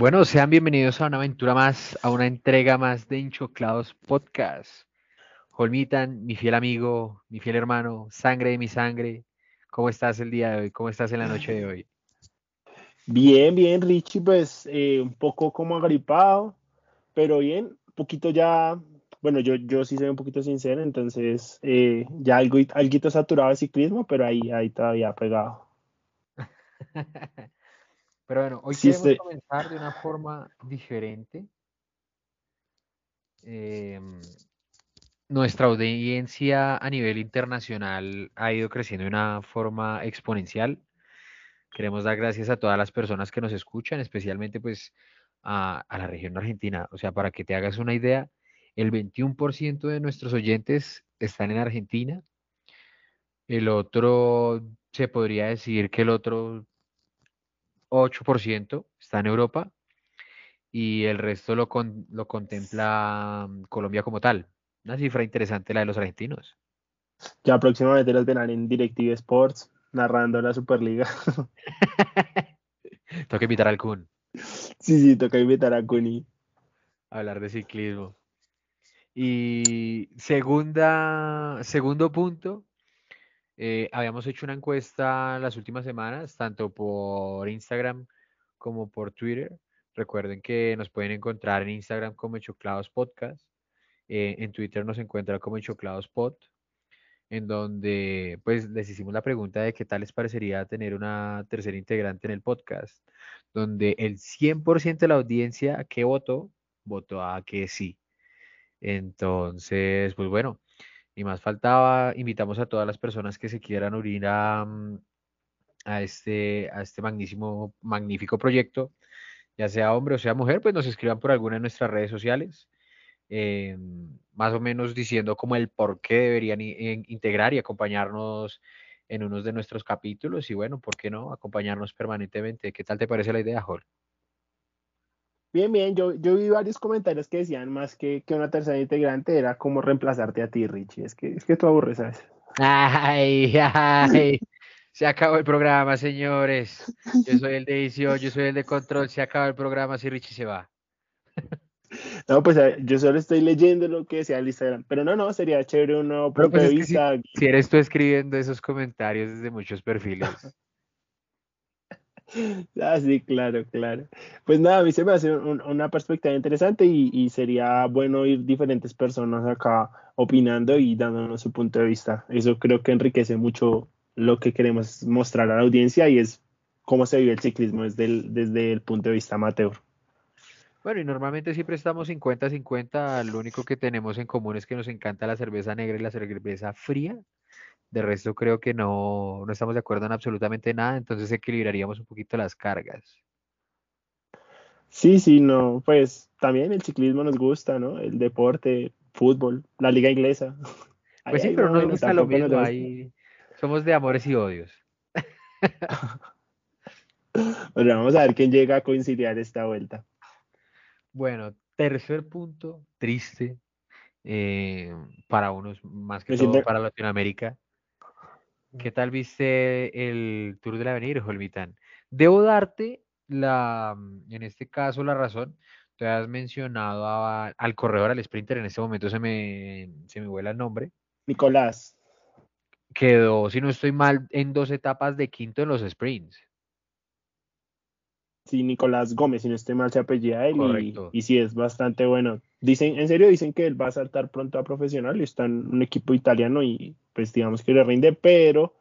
Bueno, sean bienvenidos a una aventura más, a una entrega más de Hinchoclados Podcast. Holmitan, mi fiel amigo, mi fiel hermano, sangre de mi sangre, ¿cómo estás el día de hoy? ¿Cómo estás en la noche de hoy? Bien, bien, Richie, pues eh, un poco como agripado, pero bien, un poquito ya, bueno, yo, yo sí soy un poquito sincero, entonces eh, ya algo, algo saturado de ciclismo, pero ahí, ahí todavía pegado. Pero bueno, hoy queremos comenzar de una forma diferente. Em, nuestra audiencia a nivel internacional ha ido creciendo de una forma exponencial. Queremos dar gracias a todas las personas que nos escuchan, especialmente pues a, a la región argentina. O sea, para que te hagas una idea, el 21% de nuestros oyentes están en Argentina. El otro, se podría decir que el otro 8% está en Europa y el resto lo, lo contempla mm, Colombia como tal. Una cifra interesante la de los argentinos. Ya próximamente los verán en Directive Sports narrando la Superliga. toca invitar al Kun. Sí, sí, toca invitar a Kun hablar de ciclismo. Y segunda, segundo punto, eh, habíamos hecho una encuesta las últimas semanas, tanto por Instagram como por Twitter. Recuerden que nos pueden encontrar en Instagram como Choclados Podcast. Eh, en Twitter nos encuentra como Choclados Pod, en donde pues les hicimos la pregunta de qué tal les parecería tener una tercera integrante en el podcast, donde el 100% de la audiencia que votó, votó a que sí. Entonces, pues bueno, y más faltaba, invitamos a todas las personas que se quieran unir a, mm, a este, a este magnífico, magnífico proyecto, ya sea hombre o sea mujer, pues nos escriban por alguna de nuestras redes sociales, eh, más o menos diciendo como el por qué deberían integrar y acompañarnos en unos de nuestros capítulos y bueno, ¿por qué no? Acompañarnos permanentemente. ¿Qué tal te parece la idea, Jorge? Bien, bien, yo, yo vi varios comentarios que decían más que, que una tercera integrante era como reemplazarte a ti, Richie. Es que, es que tú aburres, ¿sabes? Ay, ay. Se acabó el programa, señores. Yo soy el de edición, yo soy el de control. Se acabó el programa si Richie se va. No, pues yo solo estoy leyendo lo que decía el Instagram. Pero no, no, sería chévere uno pues propio si, eres tú escribiendo esos comentarios desde muchos perfiles. Ah, sí, claro, claro. Pues nada, a mí se me hace una perspectiva interesante y, sería bueno ir diferentes personas acá opinando y dándonos su punto de vista. Eso creo que enriquece mucho lo que queremos mostrar a la audiencia y es cómo se vive el ciclismo desde el, desde el punto de vista amateur. Bueno, y normalmente siempre estamos 50-50. Lo único que tenemos en común es que nos encanta la cerveza negra y la cerveza fría. De resto creo que no, no estamos de acuerdo en absolutamente nada, entonces equilibraríamos un poquito las cargas. Sí, sí, no, pues también el ciclismo nos gusta, ¿no? El deporte, fútbol, la liga inglesa. Pues sí, pero no nos gusta lo mismo, ahí somos de amores y odios. bueno, vamos a ver quién llega a coincidir esta vuelta. Bueno, tercer punto, triste, eh, para unos, más que todo para Latinoamérica. ¿Qué tal viste el Tour del Avenir, Jolmitán? Debo darte la, mm, en este caso, la razón. Te has mencionado al corredor, al sprinter, en este momento se me, se me vuela el nombre. Nicolás. Quedó, si no estoy mal, en dos etapas de quinto en los sprints. Sí, Nicolás Gómez, si no estoy mal, se apellida él. Y, y, sí, es bastante bueno. Dicen, en serio, dicen que él va a saltar pronto a profesional y está en un equipo italiano y pues digamos que le rinde, pero,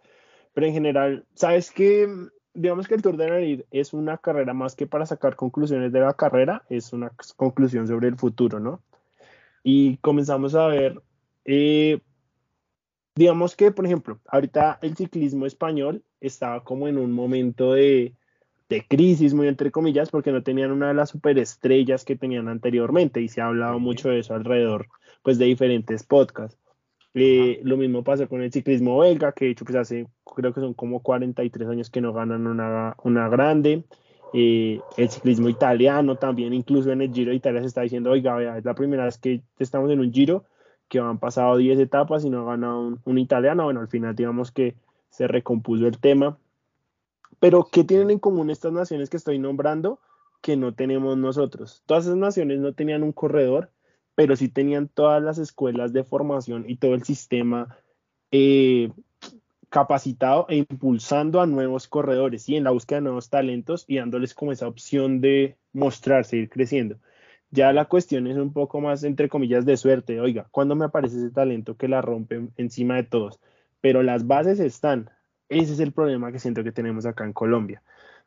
pero en general, ¿sabes qué? Digamos que el Tour de Madrid es una carrera más que para sacar conclusiones de la carrera, es una conclusión sobre el futuro, ¿no? Y comenzamos a ver, eh, digamos que, por ejemplo, ahorita el ciclismo español estaba como en un momento de, de crisis, muy entre comillas, porque no tenían una de las superestrellas que tenían anteriormente y se ha hablado mucho de eso alrededor pues de diferentes podcasts. Eh, lo mismo pasa con el ciclismo belga, que de hecho pues hace, creo que son como 43 años que no ganan una, una grande. Eh, el ciclismo italiano también, incluso en el Giro de Italia se está diciendo, oiga, es la primera vez que estamos en un Giro que han pasado 10 etapas y no ha ganado un, italiano. Bueno, al final digamos que se recompuso el tema. Pero, ¿qué tienen en común estas naciones que estoy nombrando? que no tenemos nosotros. Todas esas naciones no tenían un corredor, pero sí tenían todas las escuelas de formación y todo el sistema eh, capacitado e impulsando a nuevos corredores y en la búsqueda de nuevos talentos y dándoles como esa opción de mostrarse, ir creciendo. Ya la cuestión es un poco más, entre comillas, de suerte. Oiga, ¿cuándo me aparece ese talento que la rompe encima de todos? Pero las bases están. Ese es el problema que siento que tenemos acá en Colombia.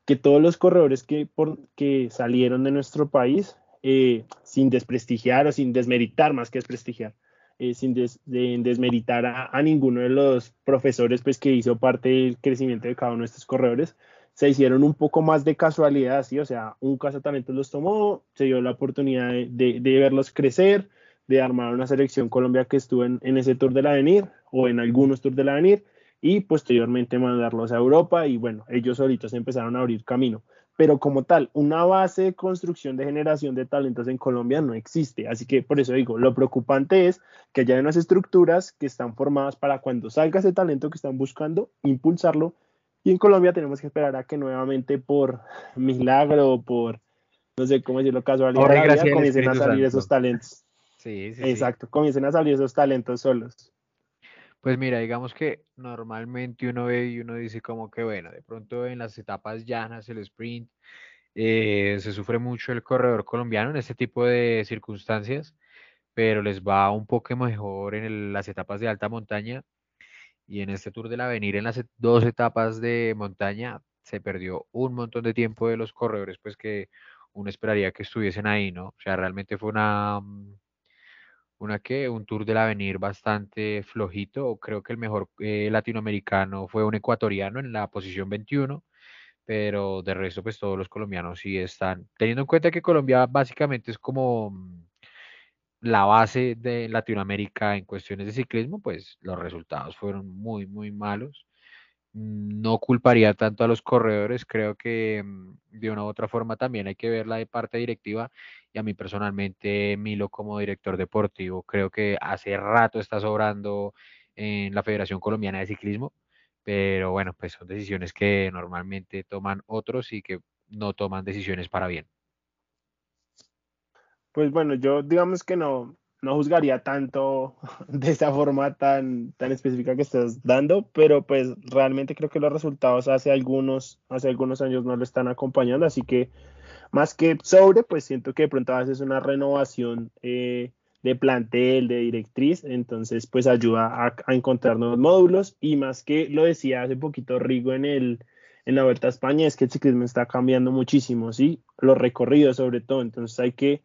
Que todos los corredores que, por, que salieron de nuestro país, eh, sin desprestigiar o sin desmeritar más que desprestigiar, eh, sin desmeritar a, ninguno de los profesores pues, que hizo parte del crecimiento de cada uno de estos corredores, se hicieron un poco más de casualidad, ¿sí? O sea, un cazatalentos los tomó, se dio la oportunidad de, verlos crecer, de armar una selección Colombia que estuvo en, ese Tour del Avenir o en algunos Tours del Avenir y posteriormente mandarlos a Europa y bueno, ellos solitos empezaron a abrir camino. Pero como tal, una base de construcción de generación de talentos en Colombia no existe. Así que por eso digo, lo preocupante es que haya unas estructuras que están formadas para cuando salga ese talento que están buscando, impulsarlo y en Colombia tenemos que esperar a que nuevamente por milagro o por, no sé cómo decirlo, casualidad, comiencen a salir esos talentos. Sí, sí. Exacto, comiencen a salir esos talentos solos. Pues mira, digamos que normalmente uno ve y uno dice como que bueno, de pronto en las etapas llanas, el sprint, eh, se sufre mucho el corredor colombiano en este tipo de circunstancias, pero les va un poco mejor en las etapas de alta montaña y en este Tour del Avenir, en las dos etapas de montaña, se perdió un montón de tiempo de los corredores, pues que uno esperaría que estuviesen ahí, ¿no? O sea, realmente fue una, mm, una que, un Tour del Avenir bastante flojito. Creo que el mejor eh, latinoamericano fue un ecuatoriano en la posición 21, pero de resto, pues todos los colombianos sí están, teniendo en cuenta que Colombia básicamente es como mm, la base de Latinoamérica en cuestiones de ciclismo, pues los resultados fueron muy, muy malos. No culparía tanto a los corredores, creo que mm, de una u otra forma también hay que verla de parte directiva y a mí personalmente, Milo como director deportivo, creo que hace rato está sobrando en la Federación Colombiana de Ciclismo, pero bueno, pues son decisiones que normalmente toman otros y que no toman decisiones para bien. Pues bueno, yo digamos que no, no juzgaría tanto de esa forma tan, tan específica que estás dando, pero pues realmente creo que los resultados hace algunos, hace algunos años no lo están acompañando, así que más que sobre, pues siento que de pronto a veces una renovación eh, de plantel, de directriz, entonces pues ayuda a, encontrar nuevos módulos y más que lo decía hace poquito Rigo en el en la Vuelta a España, es que el ciclismo está cambiando muchísimo, ¿sí? Los recorridos sobre todo, entonces hay que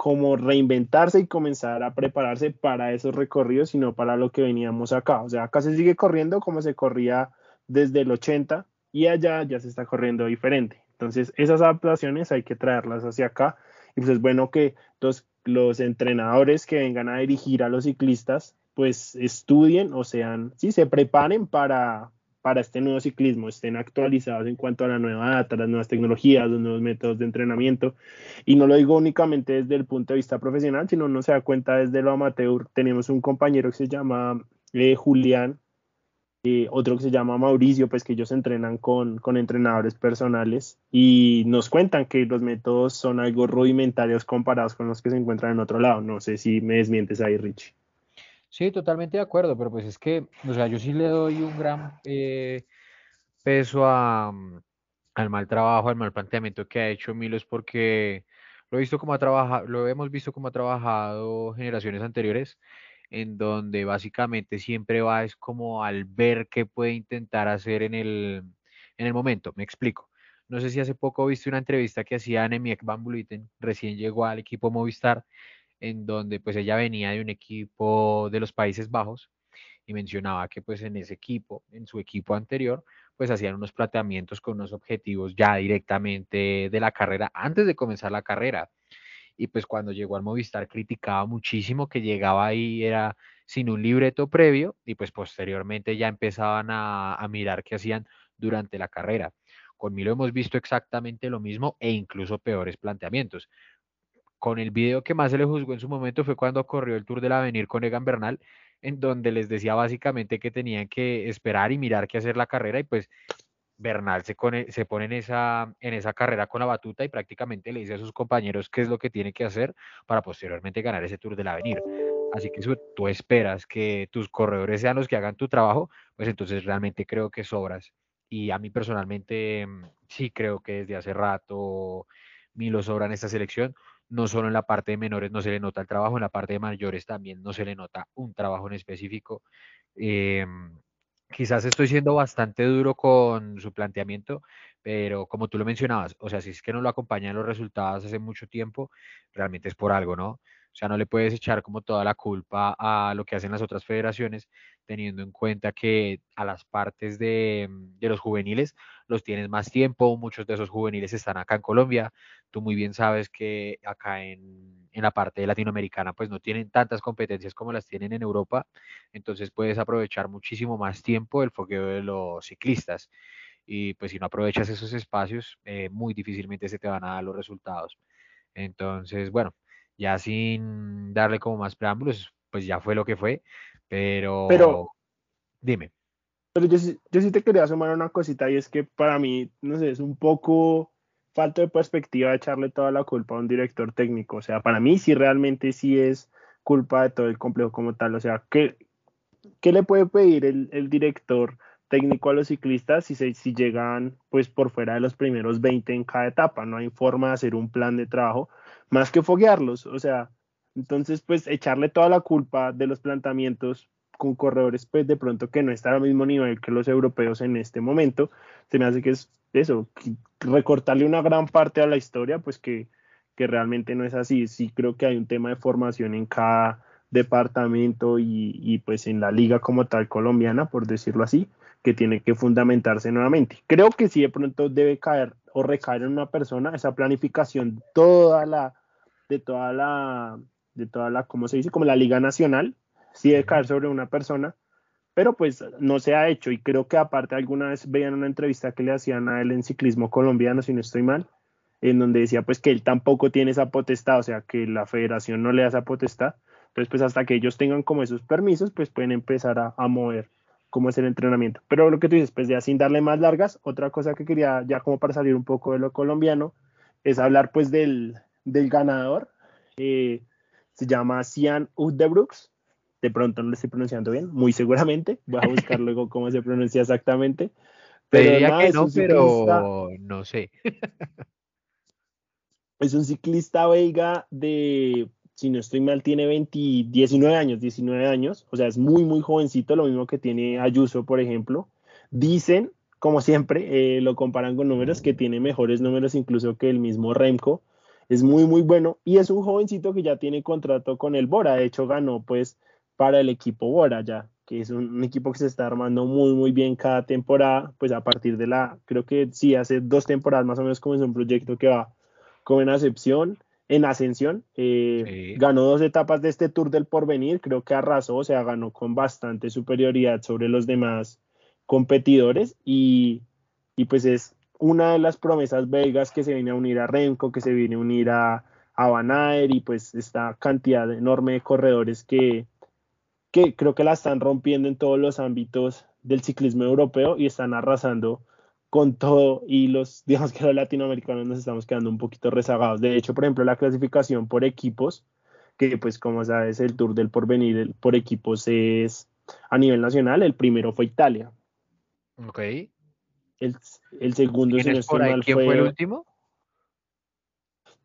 como reinventarse y comenzar a prepararse para esos recorridos, sino para lo que veníamos acá. O sea, acá se sigue corriendo como se corría desde el 80 y allá ya se está corriendo diferente. Entonces, esas adaptaciones hay que traerlas hacia acá. Y pues es bueno que los, los entrenadores que vengan a dirigir a los ciclistas, pues estudien o sean, sí, se preparen para, para este nuevo ciclismo estén actualizados en cuanto a la nueva data, las nuevas tecnologías, los nuevos métodos de entrenamiento. Y no lo digo únicamente desde el punto de vista profesional, sino no se da cuenta desde lo amateur. Tenemos un compañero que se llama eh, Julián, eh, otro que se llama Mauricio, pues que ellos entrenan con, con entrenadores personales y nos cuentan que los métodos son algo rudimentarios comparados con los que se encuentran en otro lado. No sé si me desmientes ahí, Richie. Sí, totalmente de acuerdo, pero pues es que, o sea, yo sí le doy un gran eh, peso a, mm, al mal trabajo, al mal planteamiento que ha hecho Milos, porque lo he visto como ha trabajado, lo hemos visto como ha trabajado generaciones anteriores, en donde básicamente siempre va es como al ver qué puede intentar hacer en el, en el momento. Me explico. No sé si hace poco viste una entrevista que hacía Anemiek Van Vleuten, recién llegó al equipo Movistar, en donde pues ella venía de un equipo de los Países Bajos y mencionaba que pues en ese equipo, en su equipo anterior, pues hacían unos planteamientos con unos objetivos ya directamente de la carrera antes de comenzar la carrera. Y pues cuando llegó al Movistar criticaba muchísimo que llegaba ahí era sin un libreto previo y pues posteriormente ya empezaban a, mirar qué hacían durante la carrera. Con Milo hemos visto exactamente lo mismo e incluso peores planteamientos con el video que más se le juzgó en su momento fue cuando corrió el Tour del Avenir con Egan Bernal, en donde les decía básicamente que tenían que esperar y mirar qué hacer la carrera y pues Bernal se, pone en esa, carrera con la batuta y prácticamente le dice a sus compañeros qué es lo que tiene que hacer para posteriormente ganar ese Tour del Avenir. Así que tú esperas que tus corredores sean los que hagan tu trabajo, pues entonces realmente creo que sobras. Y a mí personalmente mm, sí creo que desde hace rato Milo sobra en esta selección. No solo en la parte de menores no se le nota el trabajo, en la parte de mayores también no se le nota un trabajo en específico. Em, quizás estoy siendo bastante duro con su planteamiento, pero como tú lo mencionabas, o sea, si es que no lo acompañan los resultados hace mucho tiempo, realmente es por algo, ¿no? O sea, no le puedes echar como toda la culpa a lo que hacen las otras federaciones, teniendo en cuenta que a las partes de, de, los juveniles los tienes más tiempo, muchos de esos juveniles están acá en Colombia, tú muy bien sabes que acá en, en la parte latinoamericana pues no tienen tantas competencias como las tienen en Europa, entonces puedes aprovechar muchísimo más tiempo el fogueo de los ciclistas y pues si no aprovechas esos espacios, eh, muy difícilmente se te van a dar los resultados. Entonces, bueno, ya sin darle como más preámbulos, pues ya fue lo que fue, pero... Pero... Dime. Pero yo, yo sí te quería sumar una cosita y es que para mí, no sé, es un poco falta de perspectiva echarle toda la culpa a un director técnico. O sea, para mí sí realmente sí es culpa de todo el complejo como tal. O sea, ¿qué, qué le puede pedir el, el director técnico a los ciclistas si, se, si llegan pues por fuera de los primeros 20 en cada etapa? No hay forma de hacer un plan de trabajo más que foguearlos. O sea, entonces pues echarle toda la culpa de los planteamientos con corredores pues de pronto que no están al mismo nivel que los europeos en este momento, se me hace que es eso, recortarle una gran parte a la historia, pues que, que realmente no es así. Sí creo que hay un tema de formación en cada departamento y, y, pues en la liga como tal colombiana, por decirlo así, que tiene que fundamentarse nuevamente. Creo que sí de pronto debe caer o recaer en una persona esa planificación toda la de toda la de toda la cómo se dice como la liga nacional sí debe caer sobre una persona, pero pues no se ha hecho y creo que aparte alguna vez veían una entrevista que le hacían a él en ciclismo colombiano, si no estoy mal, en donde decía pues que él tampoco tiene esa potestad, o sea que la federación no le da esa potestad, entonces pues hasta que ellos tengan como esos permisos pues pueden empezar a, mover cómo es el entrenamiento. Pero lo que tú dices, pues ya sin darle más largas, otra cosa que quería ya como para salir un poco de lo colombiano es hablar pues del, del ganador, eh, se llama Cian Uddebrooks, de pronto no lo estoy pronunciando bien, muy seguramente. Voy a buscar luego cómo se pronuncia exactamente. Pero que no, pero no sé. es un ciclista belga de, si no estoy mal, tiene 20, 19 años, 19 años. O sea, es muy, muy jovencito, lo mismo que tiene Ayuso, por ejemplo. Dicen, como siempre, eh, lo comparan con números, que tiene mejores números incluso que el mismo Remco. Es muy, muy bueno. Y es un jovencito que ya tiene contrato con el Bora. De hecho, ganó pues para el equipo Bora ya, que es un, equipo que se está armando muy, muy bien cada temporada, pues a partir de la, creo que sí, hace dos temporadas más o menos comenzó un proyecto que va como en ascensión, en ascensión, eh, ganó dos etapas de este Tour del Porvenir, creo que arrasó, o sea, ganó con bastante superioridad sobre los demás competidores y, y pues es una de las promesas belgas que se viene a unir a Remco, que se viene a unir a, a Van Aert y pues esta cantidad enorme de corredores que, que creo que la están rompiendo en todos los ámbitos del ciclismo europeo y están arrasando con todo y los, digamos que los latinoamericanos nos estamos quedando un poquito rezagados. De hecho, por ejemplo, la clasificación por equipos, que pues como sabes, el Tour del Porvenir por equipos es a nivel nacional, el primero fue Italia. Ok. El, el segundo, si no fue, fue el último?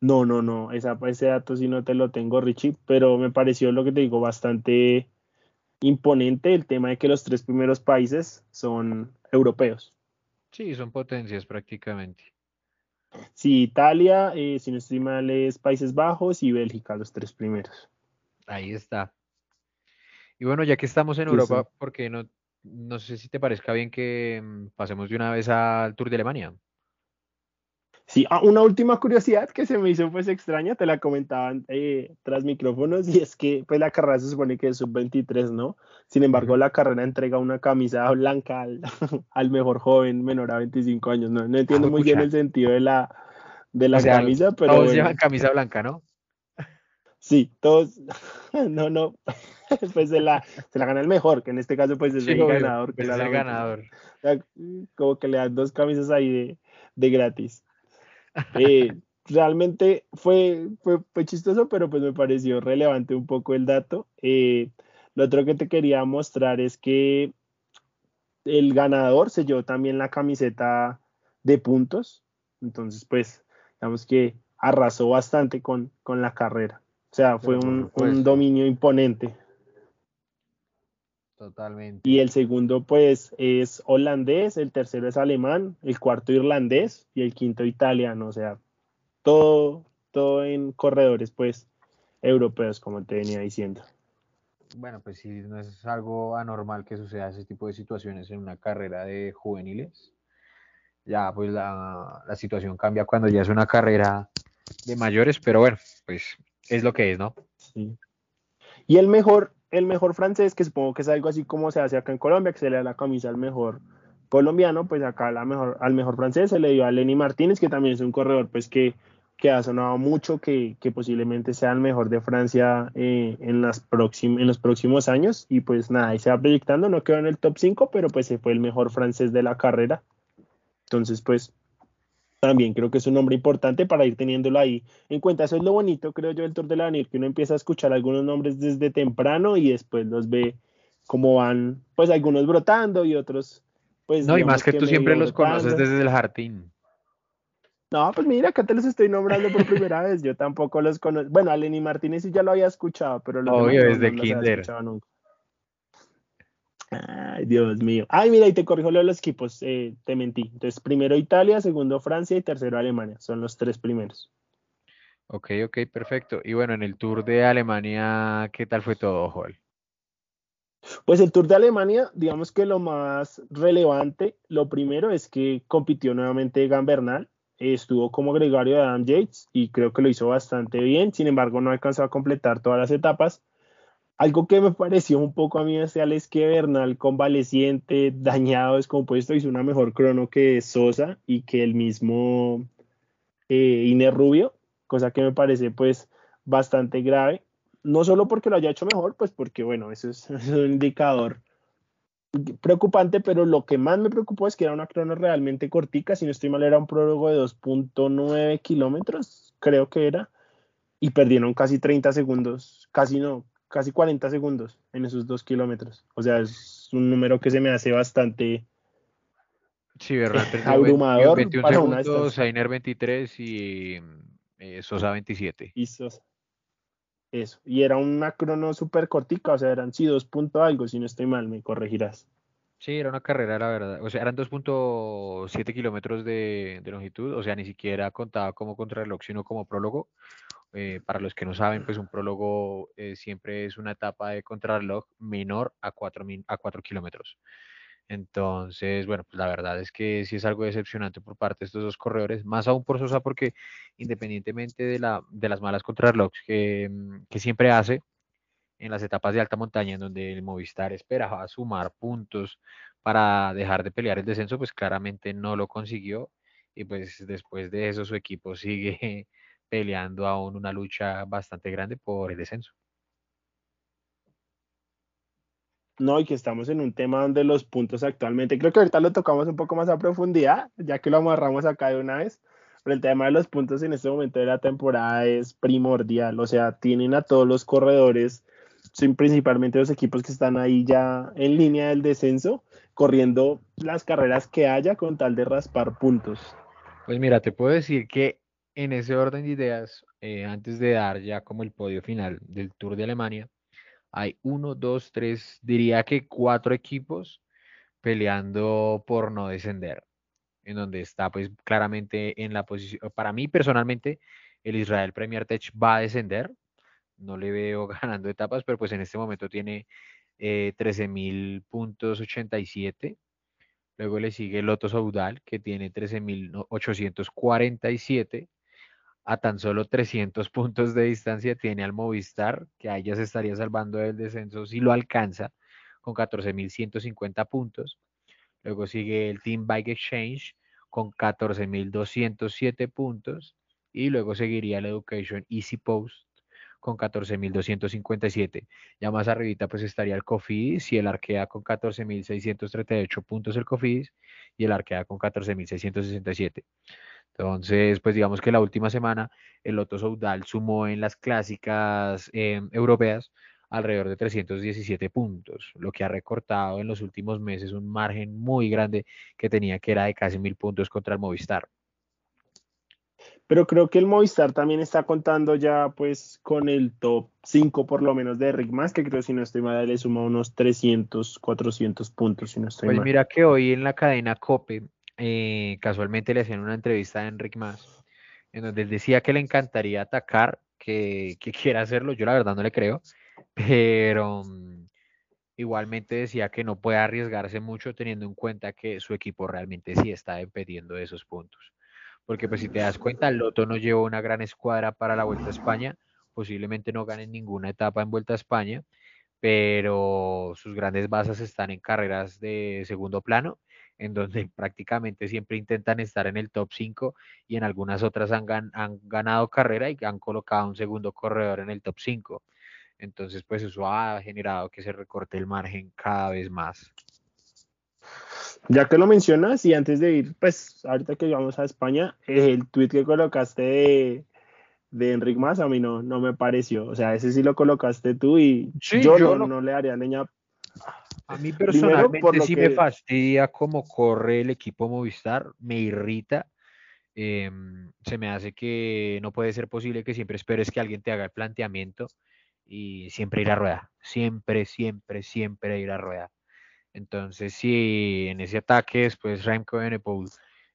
No, no, no, esa, ese dato sí no te lo tengo, Richie, pero me pareció lo que te digo bastante imponente el tema de que los tres primeros países son europeos. Sí, son potencias prácticamente. Sí, Italia, eh, si no estoy mal, es Países Bajos y Bélgica, los tres primeros. Ahí está. Y bueno, ya que estamos en Europa, porque no, no sé si te parezca bien que mm, pasemos de una vez al Tour de Alemania. Sí, ah, una última curiosidad que se me hizo pues extraña, te la comentaban eh, tras micrófonos, y es que pues la carrera se supone que es sub-23, ¿no? Sin embargo, la carrera entrega una camisa blanca al, al mejor joven menor a 25 años, ¿no? No entiendo ah, muy bien el sentido de la, de la camisa, pero... Todos llevan camisa blanca, ¿no? Sí, todos, no, no, pues se la, se la gana el mejor, que en este caso pues es el ganador. Que es el ganador. Como que le dan dos camisas ahí de, de gratis. Eh, realmente fue, fue, fue, chistoso, pero pues me pareció relevante un poco el dato. Eh, lo otro que te quería mostrar es que el ganador se llevó también la camiseta de puntos, entonces pues digamos que arrasó bastante con, con la carrera. O sea, fue un, dominio imponente. Totalmente. Y el segundo, pues, es holandés, el tercero es alemán, el cuarto irlandés y el quinto italiano. O sea, todo, todo en corredores, pues, europeos, como te venía diciendo. Bueno, pues sí, no es algo anormal que suceda ese tipo de situaciones en una carrera de juveniles. Ya, pues la, la situación cambia cuando ya es una carrera de mayores, pero bueno, pues es lo que es, ¿no? Sí. Y el mejor, el mejor francés, que supongo que es algo así como se hace acá en Colombia, que se le da la camisa al mejor colombiano, pues acá la mejor, al mejor francés se le dio a Lenny Martínez, que también es un corredor pues que, que ha sonado mucho, que, que posiblemente sea el mejor de Francia eh, en, las en los próximos años. Y pues nada, ahí se va proyectando, no quedó en el top 5, pero pues se fue el mejor francés de la carrera. Entonces, pues también creo que es un nombre importante para ir teniéndolo ahí en cuenta. Eso es lo bonito, creo yo, del Tour de la Avenir, que uno empieza a escuchar algunos nombres desde temprano y después los ve cómo van, pues algunos brotando y otros, pues. No, y más que, tú siempre los conoces desde el jardín. No, pues mira, acá te los estoy nombrando por primera vez. Yo tampoco los conozco. Bueno, a Lenny Martínez sí ya lo había escuchado, pero los Obvio, desde no Kinder. Ay, Dios mío. Ay, mira, y te corrijo lo de los equipos, eh, te mentí. Entonces, primero Italia, segundo Francia y tercero Alemania. Son los tres primeros. Ok, ok, perfecto. Y bueno, en el Tour de Alemania, ¿qué tal fue todo, Joel? Pues el Tour de Alemania, digamos que lo más relevante, lo primero es que compitió nuevamente Gambernal, estuvo como gregario de Adam Yates y creo que lo hizo bastante bien, sin embargo no alcanzó a completar todas las etapas. Algo que me pareció un poco a mí es que Bernal, convaleciente, dañado, descompuesto, hizo una mejor crono que Sosa y que el mismo eh, Rubio, cosa que me parece pues bastante grave. No solo porque lo haya hecho mejor, pues porque bueno, eso es, un indicador preocupante, pero lo que más me preocupó es que era una crono realmente cortica, si no estoy mal era un prólogo de 2.9 kilómetros, creo que era, y perdieron casi 30 segundos, casi no, casi 40 segundos en esos dos kilómetros. O sea, es un número que se me hace bastante sí, verdad, abrumador 21 segundos, Ainer 23 y eh, Sosa 27. Y Sosa. Eso. Y era una crono súper cortica, o sea, eran sí dos puntos algo, si no estoy mal, me corregirás. Sí, era una carrera, la verdad. O sea, eran 2.7 kilómetros de, de, longitud, o sea, ni siquiera contaba como contrarreloj, sino como prólogo. Eh, para los que no saben, pues un prólogo eh, siempre es una etapa de contrarreloj menor a 4, a 4 kilómetros. Entonces, bueno, pues la verdad es que sí es algo decepcionante por parte de estos dos corredores, más aún por Sosa porque independientemente de, la, de las malas contrarrelojes que, mm, que siempre hace en las etapas de alta montaña en donde el Movistar esperaba sumar puntos para dejar de pelear el descenso, pues claramente no lo consiguió y pues después de eso su equipo sigue peleando aún una lucha bastante grande por el descenso. No, y que estamos en un tema donde los puntos actualmente, creo que ahorita lo tocamos un poco más a profundidad, ya que lo amarramos acá de una vez, pero el tema de los puntos en este momento de la temporada es primordial, o sea, tienen a todos los corredores, principalmente los equipos que están ahí ya en línea del descenso, corriendo las carreras que haya con tal de raspar puntos. Pues mira, te puedo decir que en ese orden de ideas, eh, antes de dar ya como el podio final del Tour de Alemania, hay uno, dos, tres, diría que cuatro equipos peleando por no descender, en donde está pues claramente en la posición, para mí personalmente, el Israel Premier Tech va a descender, no le veo ganando etapas, pero pues en este momento tiene eh, 13.000 puntos 87 Luego le sigue Loto Saudal, que tiene 13.847 a tan solo 300 puntos de distancia tiene al Movistar, que a ella se estaría salvando del descenso si lo alcanza, con 14.150 puntos. Luego sigue el Team Bike Exchange con 14.207 puntos. Y luego seguiría el Education Easy Post con 14.257. Ya más arribita pues estaría el Cofidis y el Arkea con 14.638 puntos el Cofidis y el Arkea con 14.667. Entonces, pues digamos que la última semana el Loto Soudal sumó en las clásicas em, europeas alrededor de 317 puntos, lo que ha recortado en los últimos meses un margen muy grande que tenía que era de casi mil puntos contra el Movistar. Pero creo que el Movistar también está contando ya pues con el top 5 por lo menos de Rick Más, que creo si no estoy mal le suma unos 300, 400 puntos si no estoy pues mira que hoy en la cadena COPE eh, casualmente le hacían una entrevista a Enric Más, en donde él decía que le encantaría atacar, que, que quiera hacerlo, yo la verdad no le creo, pero mm, igualmente decía que no puede arriesgarse mucho teniendo en cuenta que su equipo realmente sí está dependiendo de esos puntos porque pues si te das cuenta, Loto no llevó una gran escuadra para la Vuelta a España, posiblemente no ganen ninguna etapa en Vuelta a España, pero sus grandes bases están en carreras de segundo plano, en donde prácticamente siempre intentan estar en el top 5 y en algunas otras han, han ganado carrera y han colocado un segundo corredor en el top 5. Entonces, pues eso ha generado que se recorte el margen cada vez más. Ya que lo mencionas, y antes de ir, pues ahorita que vamos a España, el tweet que colocaste de, de Enric Más a mí no, no me pareció. O sea, ese sí lo colocaste tú y yo, no, le haría leña. A mí personalmente sí me fastidia cómo corre el equipo Movistar, me irrita. Em, se me hace que no puede ser posible que siempre esperes que alguien te haga el planteamiento y siempre ir a rueda. Siempre, siempre, siempre ir a rueda. Entonces, si en ese ataque después Remco Evenepoel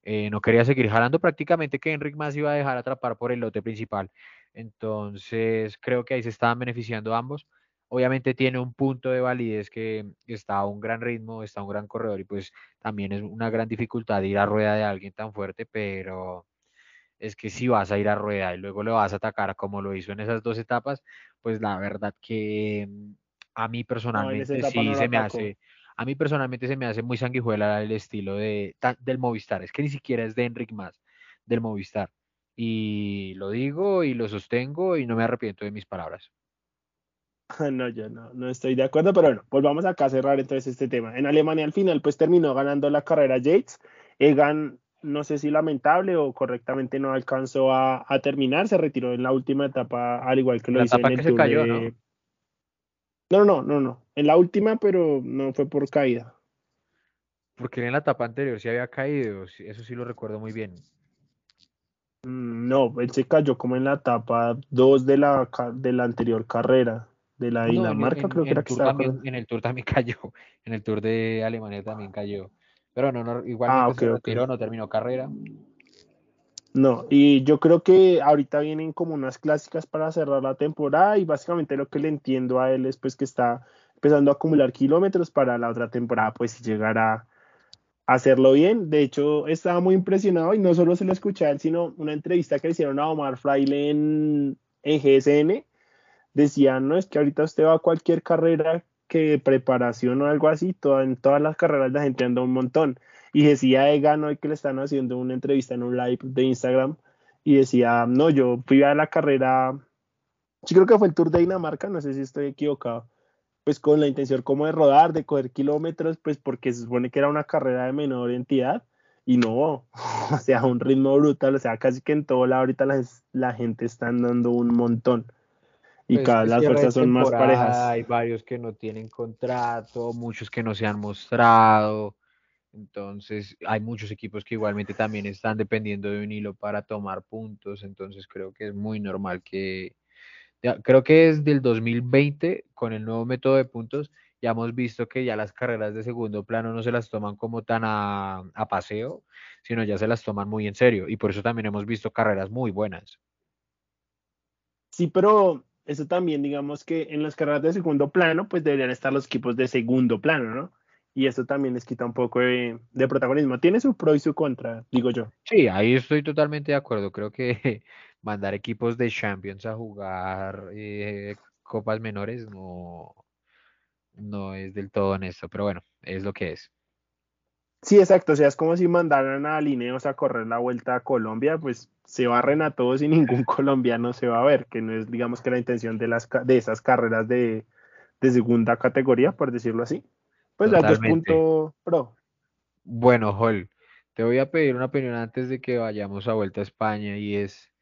eh, no quería seguir jalando, prácticamente que Enric más iba a dejar atrapar por el lote principal. Entonces, creo que ahí se estaban beneficiando ambos. Obviamente tiene un punto de validez que está a un gran ritmo, está a un gran corredor y pues también es una gran dificultad ir a rueda de alguien tan fuerte, pero es que si vas a ir a rueda y luego le vas a atacar como lo hizo en esas dos etapas, pues la verdad que mm, a mí personalmente sí se me hace a mí personalmente se me hace muy sanguijuela el estilo de, del Movistar. Es que ni siquiera es de Enric más, del Movistar. Y lo digo y lo sostengo y no me arrepiento de mis palabras. No, yo no, no estoy de acuerdo, pero bueno, volvamos acá a cerrar entonces este tema. En Alemania al final pues terminó ganando la carrera Yates. Egan, no sé si lamentable o correctamente no alcanzó a, terminar, se retiró en la última etapa, al igual que lo hizo en el Tour de... No, no, no, no. En la última, pero no fue por caída. Porque en la etapa anterior sí había caído, eso sí lo recuerdo muy bien. Mm, no, él se cayó como en la etapa 2 de la, de la anterior carrera, de la Dinamarca, creo que era que estaba. en el Tour también cayó, en el Tour de Alemania también cayó. Pero no, no igualmente ah, se no terminó carrera. No, y yo creo que ahorita vienen como unas clásicas para cerrar la temporada y básicamente lo que le entiendo a él es pues que está empezando a acumular kilómetros para la otra temporada pues llegar a, hacerlo bien. De hecho, estaba muy impresionado y no solo se lo escuché a él, sino una entrevista que le hicieron a Omar Fraile en, en GSN. Decían, no, es que ahorita usted va a cualquier carrera que preparación o algo así, en todas las carreras la gente anda un montón. Y decía Egan hoy que le están haciendo una entrevista en un live de Instagram y decía, no, yo fui a la carrera, yo creo que fue el Tour de Dinamarca, no sé si estoy equivocado, pues con la intención como de rodar, de coger kilómetros, pues porque se supone que era una carrera de menor entidad y no, o sea, un ritmo brutal, o sea, casi que en todo lado ahorita la, la gente está andando un montón y pues cada vez las fuerzas son más parejas. Hay varios que no tienen contrato, muchos que no se han mostrado. Entonces, hay muchos equipos que igualmente también están dependiendo de un hilo para tomar puntos. Entonces, creo que es muy normal que, creo que desde el 2020, con el nuevo método de puntos, ya hemos visto que ya las carreras de segundo plano no se las toman como tan a, a paseo, sino ya se las toman muy en serio. Y por eso también hemos visto carreras muy buenas. Sí, pero eso también, digamos que en las carreras de segundo plano, pues deberían estar los equipos de segundo plano, ¿no? Y eso también les quita un poco de, protagonismo. Tiene su pro y su contra, digo yo. Sí, ahí estoy totalmente de acuerdo. Creo que mandar equipos de Champions a jugar eh, copas menores no, no es del todo honesto, pero bueno, es lo que es. Sí, exacto. O sea, es como si mandaran a Lineos a correr la vuelta a Colombia, pues se barren a todos y ningún colombiano se va a ver, que no es, digamos, que la intención de, las, de esas carreras de, segunda categoría, por decirlo así. Pues las dos puntos pro. Bueno, Hall, te voy a pedir una opinión antes de que vayamos a Vuelta a España y es,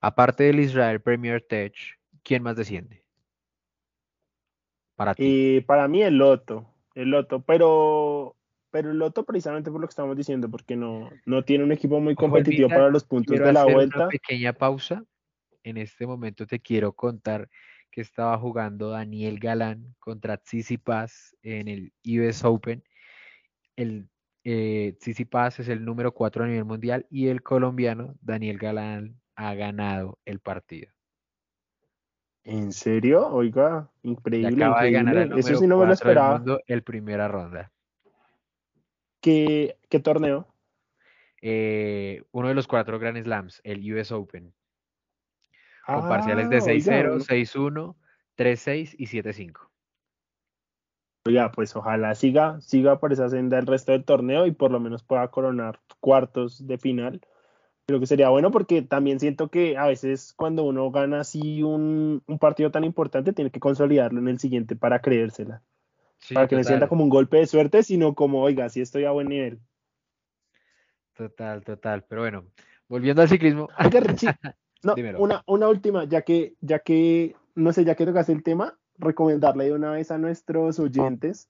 aparte del Israel Premier Tech, ¿quién más desciende? Para ti. para mí el Loto, el Loto, pero pero el Loto precisamente por lo que estamos diciendo, porque no, no tiene un equipo muy competitivo para los puntos de la vuelta. Una pequeña pausa. En este momento te quiero contar que estaba jugando Daniel Galán contra Tsitsipas en el US Open. El eh, Tsitsipas es el número 4 a nivel mundial y el colombiano Daniel Galán ha ganado el partido. ¿En serio? Oiga, increíble. acaba de ganar el Eso sí no me lo esperaba. el primera ronda. ¿Qué, torneo? Eh, uno de los cuatro Grand Slams, el US Open. Con parciales de 6-0, 6-1, 3-6 y 7-5. Ya, pues ojalá siga, siga por esa senda el resto del torneo y por lo menos pueda coronar cuartos de final. Creo que sería bueno porque también siento que a veces cuando uno gana así un, un partido tan importante tiene que consolidarlo en el siguiente para creérsela para que me sienta como un golpe de suerte, sino como, oiga, sí estoy a buen nivel. Total, total. Pero bueno, volviendo al ciclismo. No, una, una última, ya que, ya que, no sé, ya que tocas el tema, recomendarle de una vez a nuestros oyentes.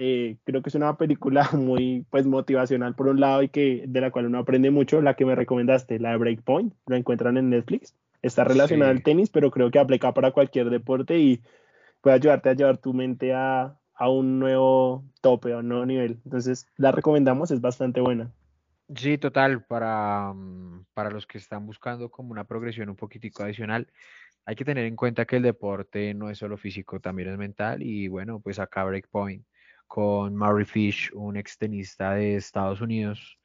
Eh, creo que es una película muy pues motivacional por un lado y que de la cual uno aprende mucho, la que me recomendaste, la de Breakpoint, la encuentran en Netflix. Está relacionada al tenis, pero creo que aplica para cualquier deporte y puede ayudarte a llevar tu mente a, a un nuevo tope, a un nuevo nivel. Entonces, la recomendamos, es bastante buena. Sí, total, para, mm, para los que están buscando como una progresión un poquitico adicional, hay que tener en cuenta que el deporte no es solo físico, también es mental y bueno, pues acá Breakpoint con Murray Fish, un extenista de Estados Unidos,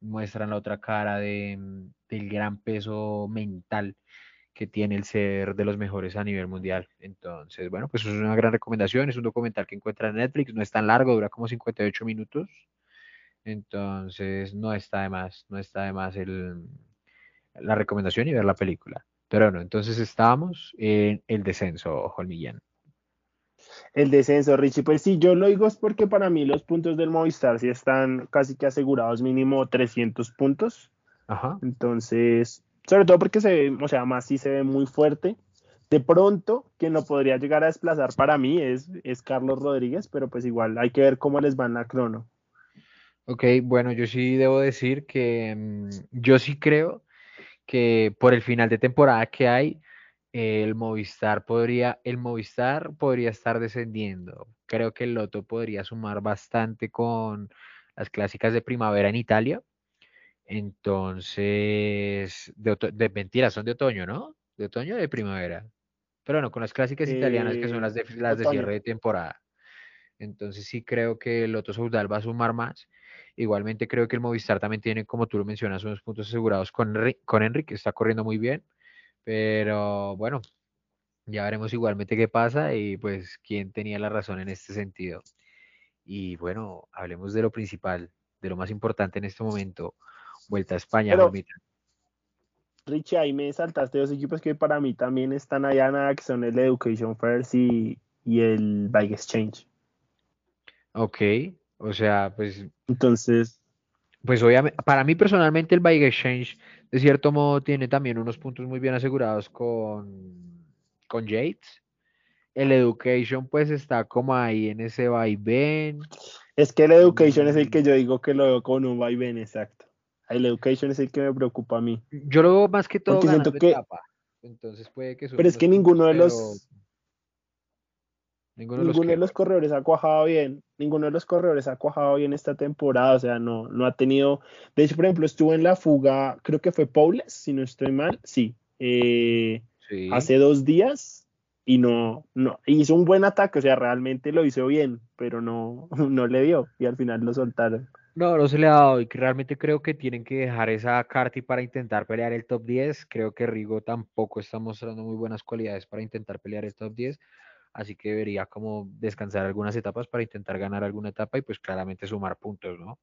muestran la otra cara de, mm, del gran peso mental que tiene el ser de los mejores a nivel mundial. Entonces, bueno, pues es una gran recomendación. Es un documental que encuentra en Netflix, no es tan largo, dura como 58 minutos. Entonces, no está de más, no está de más el, la recomendación y ver la película. Pero bueno, entonces estábamos en el descenso, Jolmillán. El descenso, Richie, pues sí, yo lo digo es porque para mí los puntos del Movistar sí están casi que asegurados mínimo 300 puntos. Ajá. Entonces, sobre todo porque se ve, o sea, más sí se ve muy fuerte. De pronto, quien lo podría llegar a desplazar para mí es, es Carlos Rodríguez, pero pues igual hay que ver cómo les va en la crono. Ok, bueno, yo sí debo decir que mm, yo sí creo que por el final de temporada que hay, el Movistar podría, el Movistar podría estar descendiendo. Creo que el Loto podría sumar bastante con las clásicas de primavera en Italia. Entonces, de, de mentira, son de otoño, ¿no? De otoño o de primavera. Pero bueno, con las clásicas italianas que son las de, eh, las de cierre de temporada. Entonces sí creo que el Loto Saudal va a sumar más. Igualmente creo que el Movistar también tiene, como tú lo mencionas, unos puntos asegurados con, con Enrique, que está corriendo muy bien. Pero bueno, ya veremos igualmente qué pasa y pues quién tenía la razón en este sentido. Y bueno, hablemos de lo principal, de lo más importante en este momento. Vuelta a España, Pero, Richie, ahí me saltaste dos equipos que para mí también están allá que son el Education First y, el Bike Exchange. Ok, o sea, pues. Entonces. Pues obviamente, para mí personalmente el Bike Exchange, de cierto modo, tiene también unos puntos muy bien asegurados con, con Yates. El Education, pues está como ahí en ese vaivén. Es que el Education es el que yo digo que lo veo con un vaivén, exacto. El Education es el que me preocupa a mí. Yo lo veo más que todo ganando que... etapa. Entonces puede que Pero es que ninguno de los Ninguno, de, los corredores ha cuajado bien. Ninguno de los corredores ha cuajado bien esta temporada. O sea, no, no ha tenido. De hecho, por ejemplo, estuvo en la fuga, creo que fue Paules, si no estoy mal. Sí. Eh, sí. Hace dos días y no, no. Hizo un buen ataque. O sea, realmente lo hizo bien, pero no, no le dio. Y al final lo soltaron. No, no se le ha dado y realmente creo que tienen que dejar esa Carti para intentar pelear el top 10. Creo que Rigo tampoco está mostrando muy buenas cualidades para intentar pelear el top 10. Así que debería como descansar algunas etapas para intentar ganar alguna etapa y pues claramente sumar puntos, ¿no?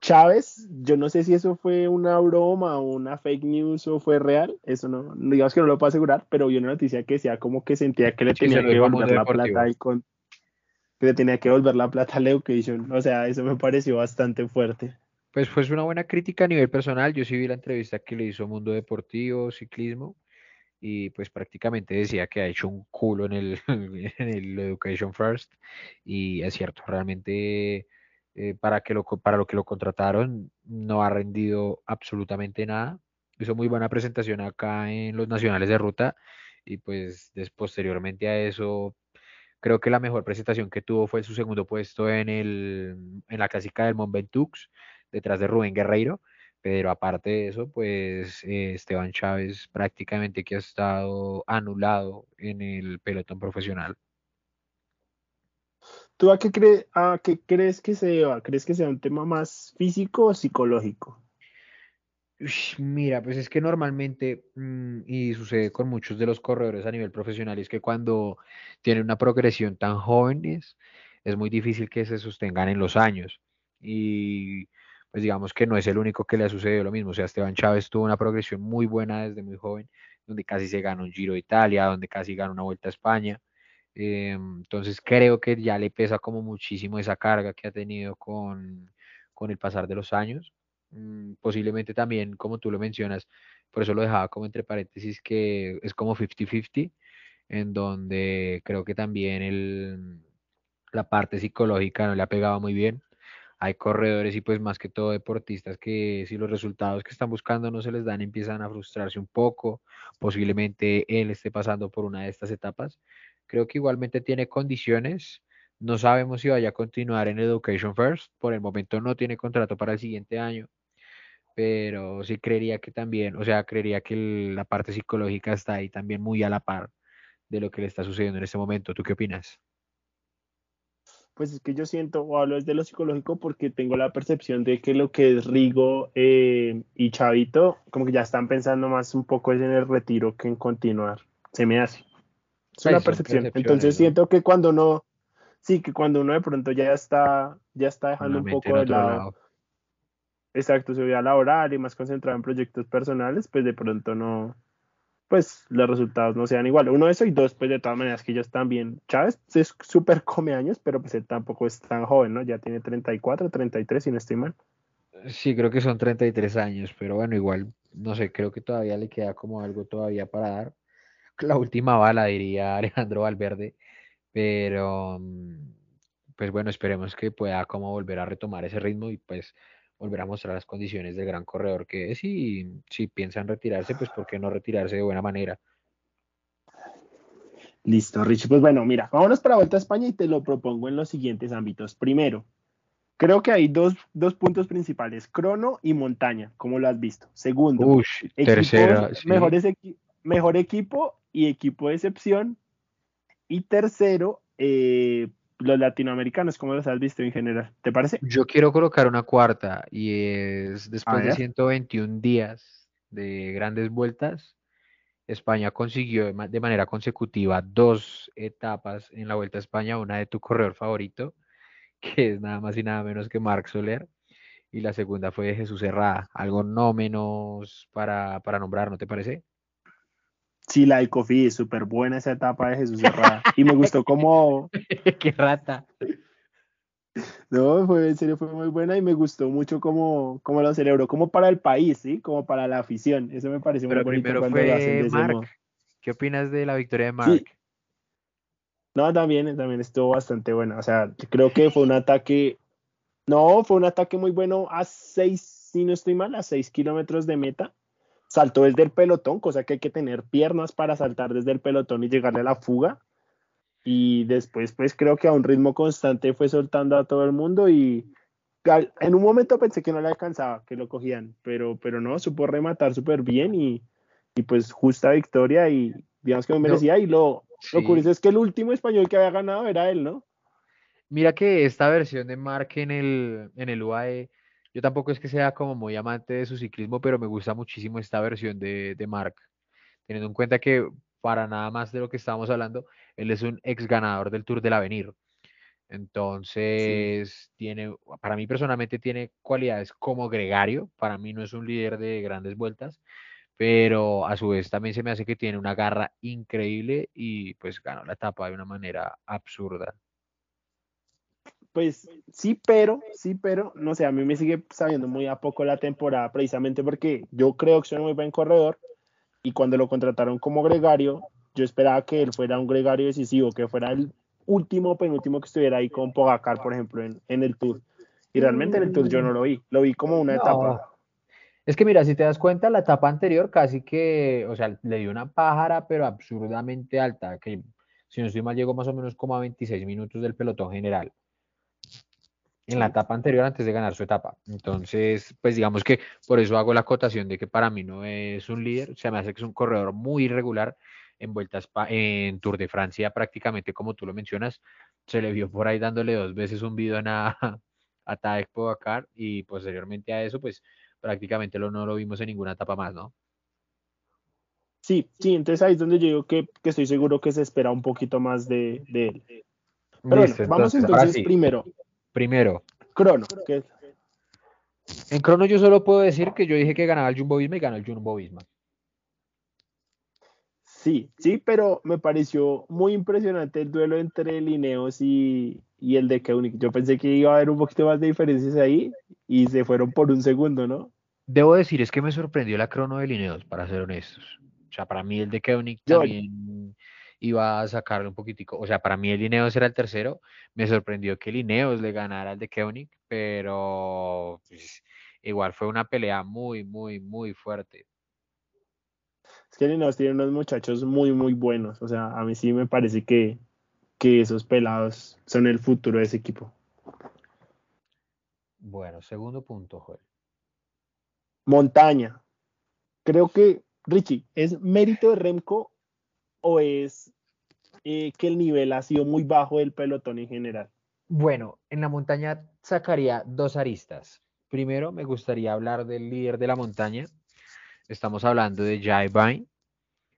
Chávez, yo no sé si eso fue una broma o una fake news o fue real, eso no, digamos que no lo puedo asegurar, pero vi una noticia que decía como que sentía que le tenía que volver la plata y con, que le tenía que volver la plata a Education, o sea, eso me pareció bastante fuerte. Pues fue una buena crítica a nivel personal, yo sí vi la entrevista que le hizo Mundo Deportivo, Ciclismo, y pues prácticamente decía que ha hecho un culo en el, en el Education First, y es cierto, realmente eh, para, que lo, para lo que lo contrataron no ha rendido absolutamente nada. Hizo muy buena presentación acá en los nacionales de ruta y pues posteriormente a eso creo que la mejor presentación que tuvo fue su segundo puesto en, el, en la clásica del Mont Ventoux detrás de Rubén Guerreiro. Pero aparte de eso, pues eh, Esteban Chávez prácticamente que ha estado anulado en el pelotón profesional. ¿Tú a qué, crees a qué crees que se deba? ¿Crees que sea un tema más físico o psicológico? Mira, pues es que normalmente, mm, y sucede con muchos de los corredores a nivel profesional, es que cuando tienen una progresión tan jóvenes, es muy difícil que se sostengan en los años. Y pues digamos que no es el único que le ha sucedido lo mismo. O sea, Esteban Chávez tuvo una progresión muy buena desde muy joven, donde casi se gana un Giro de Italia, donde casi gana una Vuelta a España. Eh, entonces creo que ya le pesa como muchísimo esa carga que ha tenido con, con el pasar de los años. Mm, posiblemente también, como tú lo mencionas, por eso lo dejaba como entre paréntesis, que es como 50-50, en donde creo que también el, la parte psicológica no le ha pegado muy bien. Hay corredores y pues más que todo deportistas que si los resultados que están buscando no se les dan empiezan a frustrarse un poco. Posiblemente él esté pasando por una de estas etapas Creo que igualmente tiene condiciones. No sabemos si vaya a continuar en Education First. Por el momento no tiene contrato para el siguiente año. Pero sí creería que también, o sea, creería que la parte psicológica está ahí también muy a la par de lo que le está sucediendo en este momento. ¿Tú qué opinas? Pues es que yo siento, o hablo desde lo psicológico, porque tengo la percepción de que lo que es Rigo eh, y Chavito, como que ya están pensando más un poco en el retiro que en continuar. Se me hace. Es una percepción. Entonces siento que cuando uno, sí, que cuando uno de pronto ya está, ya está dejando un poco de lado, exacto, su vida laboral y más concentrado en proyectos personales, pues de pronto no, pues los resultados no sean igual. Uno eso y dos, pues de todas maneras que ellos también, Chávez es súper come años, pero pues él tampoco es tan joven, ¿no? Ya tiene 34, 33, si no estoy mal. Sí, creo que son 33 años, pero bueno, igual, no sé, creo que todavía le queda como algo todavía para dar la última bala, diría Alejandro Valverde, pero mm, pues bueno, esperemos que pueda como volver a retomar ese ritmo y pues volver a mostrar las condiciones del gran corredor que es y si piensan retirarse, pues por qué no retirarse de buena manera. Listo, Richie. Pues bueno, mira, vámonos para Vuelta a España y te lo propongo en los siguientes ámbitos. Primero, creo que hay dos, puntos principales, crono y montaña, como lo has visto. Segundo, tercera, mejores, mejor equipo y equipo de excepción. Y tercero, eh, los latinoamericanos, ¿cómo los has visto en general? ¿Te parece? Yo quiero colocar una cuarta y es después de 121 días de grandes vueltas, España consiguió de manera consecutiva dos etapas en la Vuelta a España, una de tu corredor favorito, que es nada más y nada menos que Marc Soler, y la segunda fue de Jesús Herrada, algo no menos para, para nombrar, ¿no te parece? Sí, la de es súper buena esa etapa de Jesús Herrada. Y me gustó como... ¡Qué rata! No, fue, en serio fue muy buena y me gustó mucho como, como lo celebró, como para el país, ¿sí? Como para la afición. Eso me pareció muy bonito cuando lo hacen de Mark. ¿Qué opinas de la victoria de Mark? No, también, también estuvo bastante buena. O sea, creo que fue un ataque... No, fue un ataque muy bueno a seis, si no estoy mal, a seis kilómetros de meta saltó desde el pelotón, cosa que hay que tener piernas para saltar desde el pelotón y llegarle a la fuga. Y después, pues creo que a un ritmo constante fue soltando a todo el mundo y en un momento pensé que no le alcanzaba, que lo cogían, pero, pero no, supo rematar súper bien y, pues justa victoria y digamos que me merecía. y lo, lo curioso es que el último español que había ganado era él, ¿no? Mira que esta versión de Mark en el, en el UAE yo tampoco es que sea como muy amante de su ciclismo, pero me gusta muchísimo esta versión de, de Mark, teniendo en cuenta que para nada más de lo que estábamos hablando, él es un ex ganador del Tour del Avenir. Entonces, tiene, para mí personalmente tiene cualidades como gregario, para mí no es un líder de grandes vueltas, pero a su vez también se me hace que tiene una garra increíble y pues ganó la etapa de una manera absurda. Pues sí, pero, sí, pero, no sé, a mí me sigue sabiendo muy a poco la temporada, precisamente porque yo creo que es un muy buen corredor y cuando lo contrataron como gregario, yo esperaba que él fuera un gregario decisivo, que fuera el último, penúltimo que estuviera ahí con Pogacar, por ejemplo, en, en el Tour. Y realmente en el Tour yo no lo vi, lo vi como una etapa. Es que mira, si te das cuenta, la etapa anterior casi que, o sea, le dio una pájara, pero absurdamente alta, que si no estoy mal llegó más o menos como a 26 minutos del pelotón general en la etapa anterior antes de ganar su etapa. Entonces, pues digamos que por eso hago la acotación de que para mí no es un líder, o sea, me hace que es un corredor muy irregular en vueltas en Tour de Francia, prácticamente como tú lo mencionas, se le vio por ahí dándole dos veces un bidón a, a Tadej Pogacar y posteriormente a eso, pues prácticamente lo, no lo vimos en ninguna etapa más, ¿no? Sí, sí, entonces ahí es donde yo digo que, estoy seguro que se espera un poquito más de, él. Pero bueno, vamos entonces primero Primero. Crono. En Crono yo solo puedo decir que yo dije que ganaba el Jumbo Visma y ganó el Jumbo Visma. Sí, sí, pero me pareció muy impresionante el duelo entre Lineos y, y el de Keunig. Yo pensé que iba a haber un poquito más de diferencias ahí y se fueron por un segundo, ¿no? Debo decir, es que me sorprendió la crono de Lineos, para ser honestos. O sea, para mí el de Keunig también iba a sacarle un poquitico. O sea, para mí el Ineos era el tercero. Me sorprendió que el Ineos le ganara al de Koenig, pero pues, igual fue una pelea muy, muy, muy fuerte. Es que el Ineos tiene unos muchachos muy, muy buenos. O sea, a mí sí me parece que, que esos pelados son el futuro de ese equipo. Bueno, segundo punto, Joel. Montaña. Creo que, Richie, ¿es mérito de Remco o es eh, que el nivel ha sido muy bajo del pelotón en general? Bueno, en la montaña sacaría dos aristas. Primero, me gustaría hablar del líder de la montaña. Estamos hablando de Jai Vine,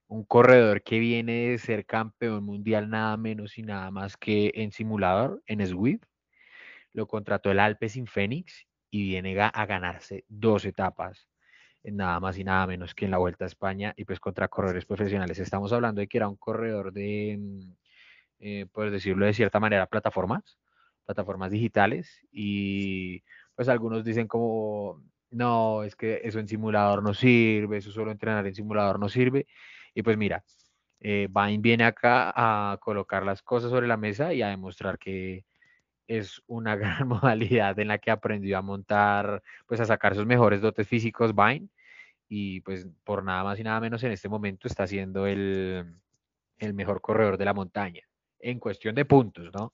un corredor que viene de ser campeón mundial nada menos y nada más que en simulador, en Swift. Lo contrató el Alpes sin Phoenix y viene a ganarse dos etapas nada más y nada menos que en la Vuelta a España y pues contra corredores profesionales. Estamos hablando de que era un corredor de, mm, eh, pues decirlo de cierta manera, plataformas, plataformas digitales y pues algunos dicen como, no, es que eso en simulador no sirve, eso solo entrenar en simulador no sirve. Y pues mira, eh, Vine viene acá a colocar las cosas sobre la mesa y a demostrar que es una gran modalidad en la que aprendió a montar, pues a sacar sus mejores dotes físicos Vine y pues por nada más y nada menos en este momento está siendo el, mejor corredor de la montaña en cuestión de puntos, ¿no?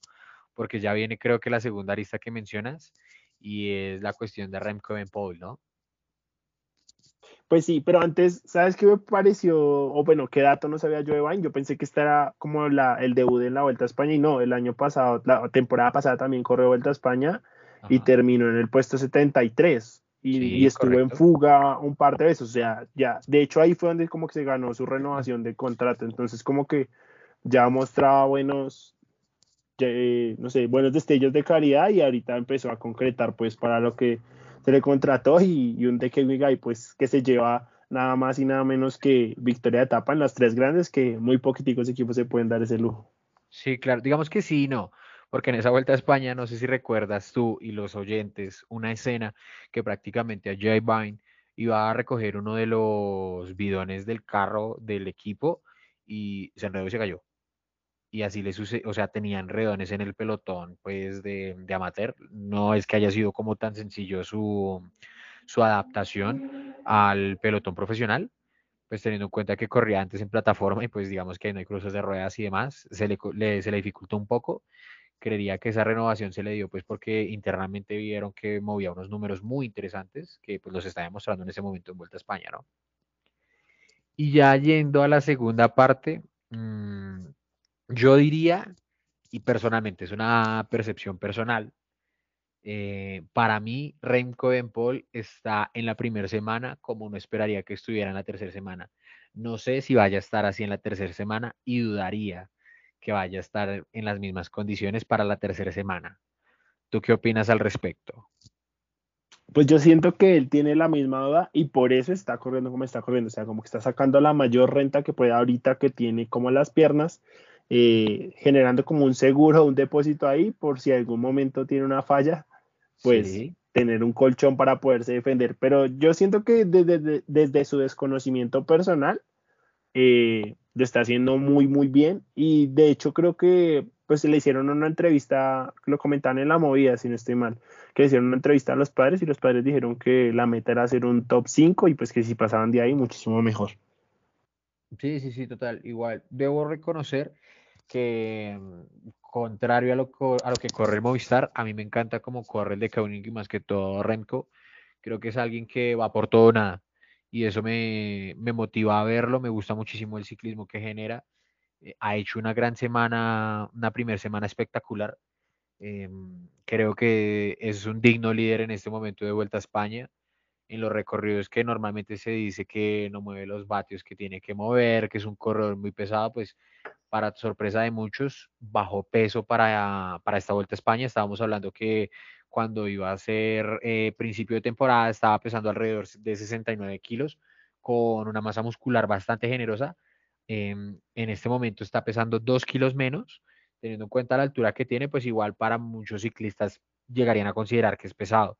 Porque ya viene creo que la segunda lista que mencionas y es la cuestión de Remco Paul, ¿no? Pues sí, pero antes, ¿sabes qué me pareció? O bueno, ¿qué dato no sabía yo de Vine? Yo pensé que este era como la, el debut en la Vuelta a España y no, el año pasado, la temporada pasada también corrió Vuelta a España y terminó en el puesto 73 y, y estuvo en fuga un par de veces, o sea, ya, de hecho ahí fue donde como que se ganó su renovación de contrato, entonces como que ya mostraba buenos, eh, no sé, buenos destellos de calidad y ahorita empezó a concretar pues para lo que se le contrató y, y un y pues que se lleva nada más y nada menos que victoria de etapa en las tres grandes que muy poquiticos equipos se pueden dar ese lujo. Sí, claro, digamos que sí, no, porque en esa vuelta a España, no sé si recuerdas tú y los oyentes, una escena que prácticamente a Jay Vine iba a recoger uno de los bidones del carro del equipo y se enredó y se cayó y así le sucedió, o sea, tenía enredones en el pelotón, pues, de, de, amateur. No es que haya sido como tan sencillo su, su adaptación al pelotón profesional, pues teniendo en cuenta que corría antes en plataforma y pues digamos que no hay cruces de ruedas y demás, se le, se le dificultó un poco. Creería que esa renovación se le dio pues porque internamente vieron que movía unos números muy interesantes que pues los está demostrando en ese momento en Vuelta a España, ¿no? Y ya yendo a la segunda parte, mmm, yo diría, y personalmente es una percepción personal, eh, para mí Remco Paul está en la primera semana como no esperaría que estuviera en la tercera semana. No sé si vaya a estar así en la tercera semana y dudaría que vaya a estar en las mismas condiciones para la tercera semana. ¿Tú qué opinas al respecto? Pues yo siento que él tiene la misma duda y por eso está corriendo como está corriendo, o sea, como que está sacando la mayor renta que puede ahorita que tiene como las piernas, eh, generando como un seguro, un depósito ahí por si algún momento tiene una falla, pues tener un colchón para poderse defender. Pero yo siento que desde, desde su desconocimiento personal, eh, lo está haciendo muy, muy bien. Y de hecho creo que pues le hicieron una entrevista, lo comentaban en la movida, si no estoy mal, que le hicieron una entrevista a los padres y los padres dijeron que la meta era hacer un top 5 y pues que si pasaban de ahí muchísimo mejor. Sí, sí, sí, total. Igual, debo reconocer que mm, contrario a lo, a lo que corre el Movistar, a mí me encanta cómo corre el de Kauning y más que todo Remco. Creo que es alguien que va por todo nada y eso me, motiva a verlo, me gusta muchísimo el ciclismo que genera. Eh, ha hecho una gran semana, una primera semana espectacular. Em, creo que es un digno líder en este momento de Vuelta a España. En los recorridos que normalmente se dice que no mueve los vatios que tiene que mover, que es un corredor muy pesado, pues para sorpresa de muchos, bajo peso para, para esta Vuelta a España. Estábamos hablando que cuando iba a ser eh, principio de temporada estaba pesando alrededor de 69 kilos con una masa muscular bastante generosa. Em, en este momento está pesando 2 kilos menos, teniendo en cuenta la altura que tiene, pues igual para muchos ciclistas llegarían a considerar que es pesado.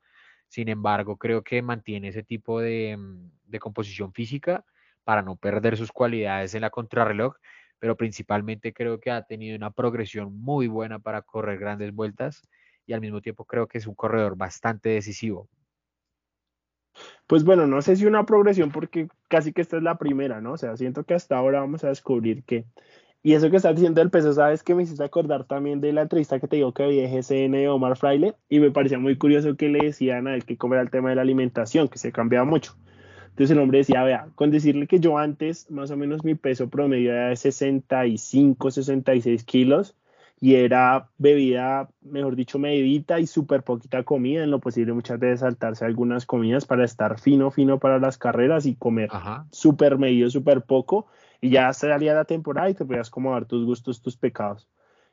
Sin embargo, creo que mantiene ese tipo de, mm, de composición física para no perder sus cualidades en la contrarreloj, pero principalmente creo que ha tenido una progresión muy buena para correr grandes vueltas y al mismo tiempo creo que es un corredor bastante decisivo. Pues bueno, no sé si una progresión porque casi que esta es la primera, ¿no? O sea, siento que hasta ahora vamos a descubrir que... Y eso que está diciendo el peso, ¿sabes? Que me hiciste acordar también de la entrevista que te digo que había GCN de Omar Fraile y me parecía muy curioso que le decían a él que cómo el tema de la alimentación, que se cambiaba mucho. Entonces el hombre decía, vea, con decirle que yo antes más o menos mi peso promedio era de 65, 66 kilos, y era bebida, mejor dicho, medita y súper poquita comida, en lo posible muchas veces saltarse algunas comidas para estar fino, fino para las carreras y comer súper medido, súper poco, y ya salía la temporada y te podías como dar tus gustos, tus pecados.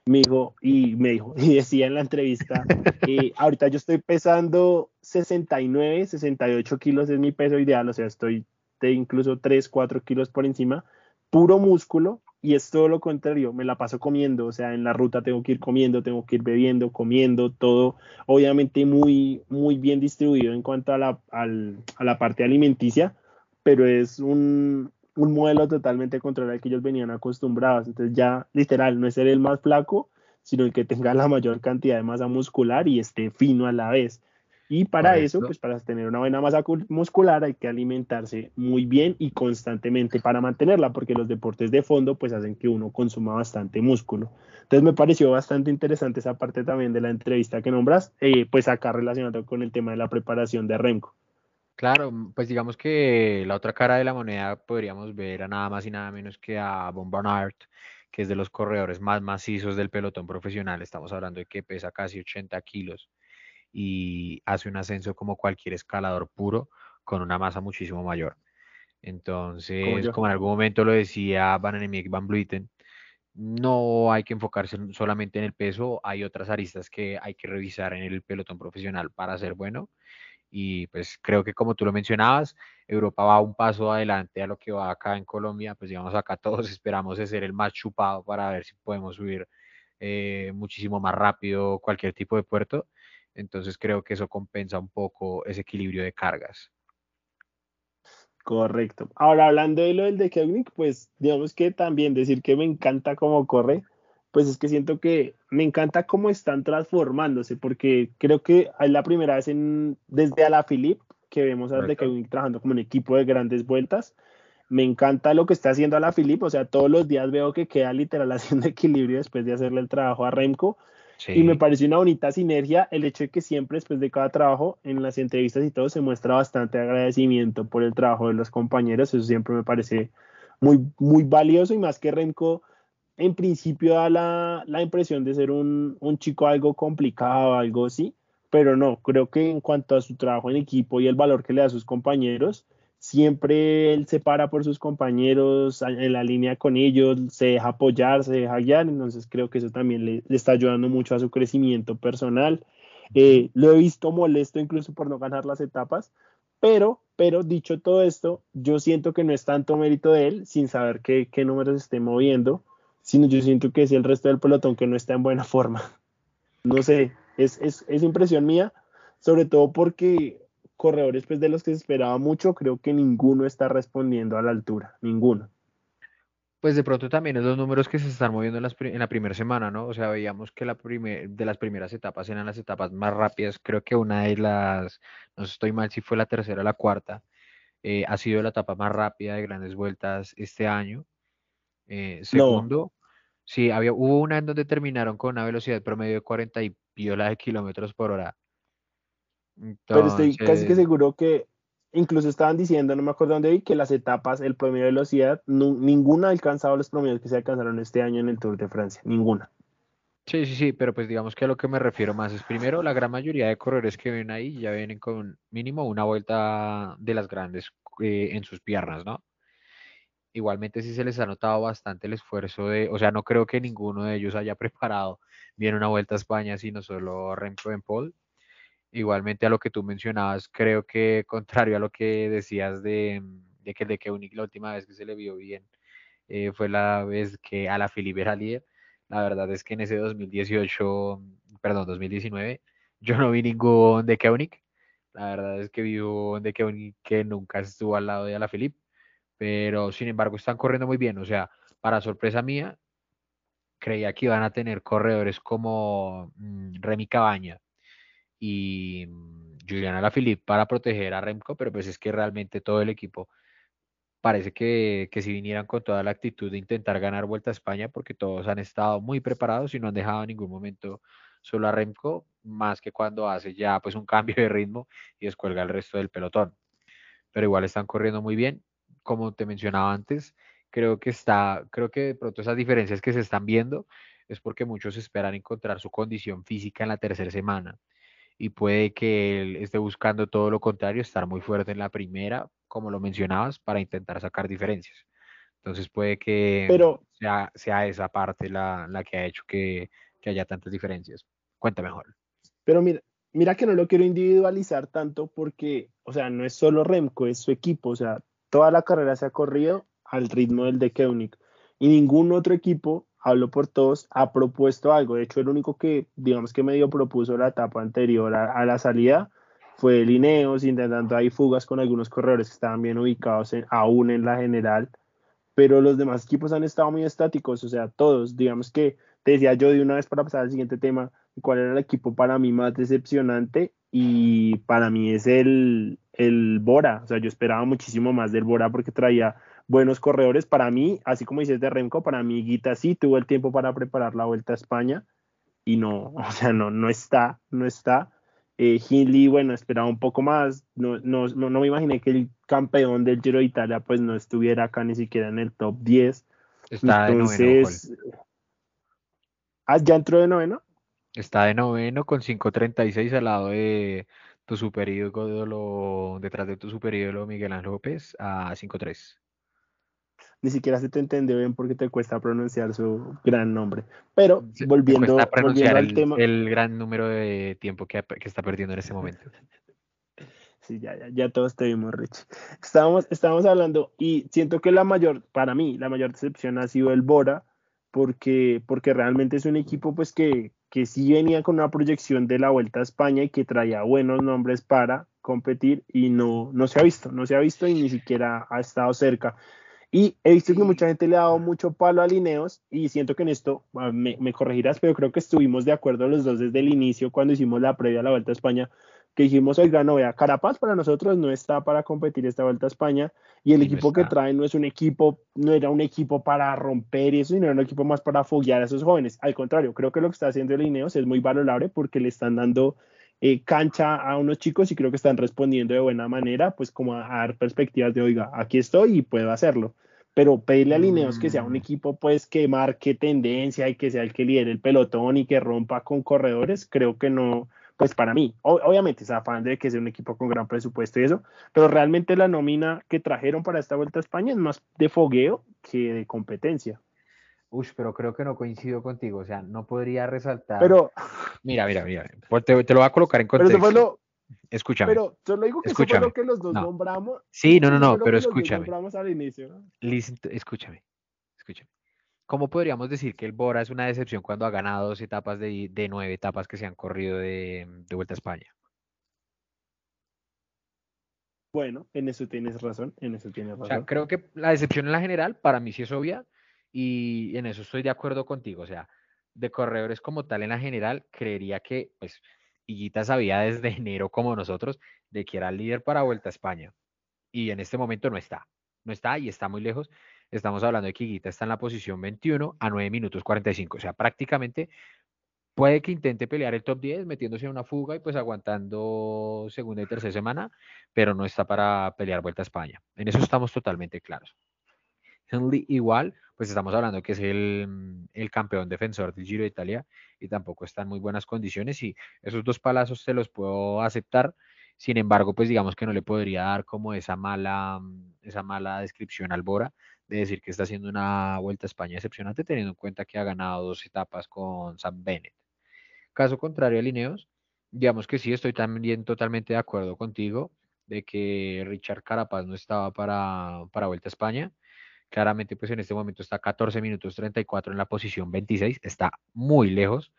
Me dijo, y me dijo, y decía en la entrevista, eh, ahorita yo estoy pesando 69, 68 kilos es mi peso ideal, o sea, estoy de incluso 3, 4 kilos por encima, puro músculo, y es todo lo contrario, me la paso comiendo, o sea, en la ruta tengo que ir comiendo, tengo que ir bebiendo, comiendo, todo obviamente muy, muy bien distribuido en cuanto a la, a la parte alimenticia, pero es un, un modelo totalmente contrario al que ellos venían acostumbrados, entonces ya literal, no es ser el más flaco, sino el que tenga la mayor cantidad de masa muscular y esté fino a la vez. Y para eso, pues para tener una buena masa muscular hay que alimentarse muy bien y constantemente para mantenerla, porque los deportes de fondo pues hacen que uno consuma bastante músculo. Entonces me pareció bastante interesante esa parte también de la entrevista que nombras, eh, pues acá relacionado con el tema de la preparación de Remco. Claro, pues digamos que la otra cara de la moneda podríamos ver a nada más y nada menos que a Von Barnard, que es de los corredores más macizos del pelotón profesional. Estamos hablando de que pesa casi 80 kilos y hace un ascenso como cualquier escalador puro con una masa muchísimo mayor. Entonces, como, en algún momento lo decía Van Emiek Van Bluiten, no hay que enfocarse solamente en el peso, hay otras aristas que hay que revisar en el pelotón profesional para ser bueno. Y pues creo que como tú lo mencionabas, Europa va un paso adelante a lo que va acá en Colombia, pues digamos acá todos esperamos de ser el más chupado para ver si podemos subir eh, muchísimo más rápido cualquier tipo de puerto entonces creo que eso compensa un poco ese equilibrio de cargas. Correcto. Ahora hablando de lo del de Kevnik, pues digamos que también decir que me encanta cómo corre, pues es que siento que me encanta cómo están transformándose, porque creo que es la primera vez en, desde a la Philip que vemos a de Kevnik trabajando como un equipo de grandes vueltas. Me encanta lo que está haciendo a la Philip, o sea, todos los días veo que queda literal haciendo equilibrio después de hacerle el trabajo a Remco y me pareció una bonita sinergia el hecho de que siempre después de cada trabajo, en las entrevistas y todo, se muestra bastante agradecimiento por el trabajo de los compañeros. Eso siempre me parece muy, muy valioso y más que Remco, en principio da la, impresión de ser un, un, chico algo complicado, algo así, pero no, creo que en cuanto a su trabajo en equipo y el valor que le da a sus compañeros, siempre él se para por sus compañeros en la línea con ellos, se deja apoyar, se deja guiar, entonces creo que eso también le, está ayudando mucho a su crecimiento personal. Eh, lo he visto molesto incluso por no ganar las etapas, pero, pero dicho todo esto, yo siento que no es tanto mérito de él, sin saber qué, qué números esté moviendo, sino yo siento que es el resto del pelotón que no está en buena forma. No sé, es, es, es impresión mía, sobre todo porque corredores pues de los que se esperaba mucho, creo que ninguno está respondiendo a la altura, ninguno. Pues de pronto también es los números que se están moviendo en, la primera semana, ¿no? O sea, veíamos que la de las primeras etapas eran las etapas más rápidas. Creo que una de las, no estoy mal si fue la tercera o la cuarta, eh, ha sido la etapa más rápida de grandes vueltas este año. Eh, segundo, sí, había, hubo una en donde terminaron con una velocidad promedio de 40 y piola de kilómetros por hora. Pero estoy casi que seguro que incluso estaban diciendo, no me acuerdo dónde vi, que las etapas, el promedio de velocidad, ninguna ha alcanzado los promedios que se alcanzaron este año en el Tour de Francia, ninguna. Sí, sí, sí, pero pues digamos que a lo que me refiero más es primero, la gran mayoría de corredores que ven ahí ya vienen con mínimo una vuelta de las grandes eh, en sus piernas, ¿no? Igualmente sí se les ha notado bastante el esfuerzo de, o sea, no creo que ninguno de ellos haya preparado bien una vuelta a España, sino solo Remco en Paul Igualmente a lo que tú mencionabas, creo que contrario a lo que decías de, de que de que la última vez que se le vio bien eh, fue la vez que a la Filipe era líder. La verdad es que en ese 2018, perdón, 2019, yo no vi ningún de Keunig. La verdad es que vi un de Keunig que nunca estuvo al lado de la Filipe. Pero sin embargo están corriendo muy bien. O sea, para sorpresa mía, creía que iban a tener corredores como mm, Remy Cabaña, y mm, Juliana Alaphilippe para proteger a Remco, pero pues es que realmente todo el equipo parece que, que si vinieran con toda la actitud de intentar ganar Vuelta a España, porque todos han estado muy preparados y no han dejado en ningún momento solo a Remco, más que cuando hace ya pues un cambio de ritmo y descuelga el resto del pelotón. Pero igual están corriendo muy bien, como te mencionaba antes, creo que está, creo que de pronto esas diferencias que se están viendo es porque muchos esperan encontrar su condición física en la tercera semana y puede que él esté buscando todo lo contrario, estar muy fuerte en la primera, como lo mencionabas, para intentar sacar diferencias. Entonces puede que sea, sea, esa parte la, la que ha hecho que, que, haya tantas diferencias. Cuenta mejor. Pero mira, mira que no lo quiero individualizar tanto porque, o sea, no es solo Remco, es su equipo, o sea, toda la carrera se ha corrido al ritmo del de Koenig y ningún otro equipo hablo por todos, ha propuesto algo. De hecho, el único que, digamos que medio propuso la etapa anterior a, la salida fue Lineos, intentando ahí fugas con algunos corredores que estaban bien ubicados aún en la general, pero los demás equipos han estado muy estáticos, o sea, todos, digamos que te decía yo de una vez para pasar al siguiente tema, cuál era el equipo para mí más decepcionante y para mí es el, el Bora, o sea, yo esperaba muchísimo más del Bora porque traía buenos corredores. Para mí, así como dices de Remco, para mí Guita sí tuvo el tiempo para preparar la vuelta a España y no, o sea, no, no está, no está. Eh, Hindley, bueno, esperaba un poco más. No, no, no, me imaginé que el campeón del Giro de Italia pues no estuviera acá ni siquiera en el top 10. Está Entonces, de noveno. ¿Ah, ya entró de noveno? Está de noveno con 5.36 al lado de tu super detrás de tu super Miguel Ángel López a 5.3 ni siquiera se te entendió bien porque te cuesta pronunciar su gran nombre. Pero volviendo, volviendo al tema. El gran número de tiempo que, está perdiendo en ese momento. Sí, ya, ya, ya todos te vimos, Rich. Estábamos, estábamos hablando y siento que la mayor, para mí, la mayor decepción ha sido el Bora, porque, porque realmente es un equipo pues que, que sí venía con una proyección de la Vuelta a España y que traía buenos nombres para competir y no, no se ha visto, no se ha visto y ni siquiera ha estado cerca. Y he visto que mucha gente le ha dado mucho palo a Lineos y siento que en esto ah, me, corregirás, pero creo que estuvimos de acuerdo los dos desde el inicio cuando hicimos la previa a la Vuelta a España, que dijimos, oiga, no vea, Carapaz para nosotros no está para competir esta Vuelta a España y el equipo que trae no es un equipo, no era un equipo para romper y eso, sino era un equipo más para foguear a esos jóvenes. Al contrario, creo que lo que está haciendo el Lineos es muy valorable porque le están dando eh, cancha a unos chicos y creo que están respondiendo de buena manera, pues como a, dar perspectivas de, oiga, aquí estoy y puedo hacerlo. Pero pedirle a Lineos que sea un mm. equipo pues que marque tendencia y que sea el que lidere el pelotón y que rompa con corredores, creo que no, pues para mí, obviamente es afán de que sea un equipo con gran presupuesto y eso, pero realmente la nómina que trajeron para esta vuelta a España es más de fogueo que de competencia. Uy, pero creo que no coincido contigo, o sea, no podría resaltar. Pero. Mira, mira, mira, pues te, lo voy a colocar en contexto. Pero lo, escúchame. Pero yo lo digo que escúchame. fue lo que los dos nombramos. Sí, no, no, no, pero escúchame. al inicio. escúchame, escúchame. ¿Cómo podríamos decir que el Bora es una decepción cuando ha ganado dos etapas de, de nueve etapas que se han corrido de, de Vuelta a España? Bueno, en eso tienes razón, en eso tienes razón. O sea, creo que la decepción en la general, para mí sí es obvia, y en eso estoy de acuerdo contigo. O sea, de corredores como tal en la general, creería que, pues, Higuita sabía desde enero como nosotros de que era el líder para Vuelta a España. Y en este momento no está. No está y está muy lejos. Estamos hablando de que Higuita está en la posición 21 a 9 minutos 45. O sea, prácticamente puede que intente pelear el top 10 metiéndose en una fuga y pues aguantando segunda y tercera semana, pero no está para pelear Vuelta a España. En eso estamos totalmente claros. Henley igual, pues estamos hablando que es el, el, campeón defensor del Giro de Italia y tampoco está en muy buenas condiciones y esos dos palazos se los puedo aceptar. Sin embargo, pues digamos que no le podría dar como esa mala, esa mala descripción al Bora de decir que está haciendo una vuelta a España excepcionante teniendo en cuenta que ha ganado dos etapas con Sam Bennett. Caso contrario a Lineos, digamos que sí, estoy también totalmente de acuerdo contigo de que Richard Carapaz no estaba para, para Vuelta a España Claramente, pues en este momento está 14 minutos 34 en la posición 26, está muy lejos,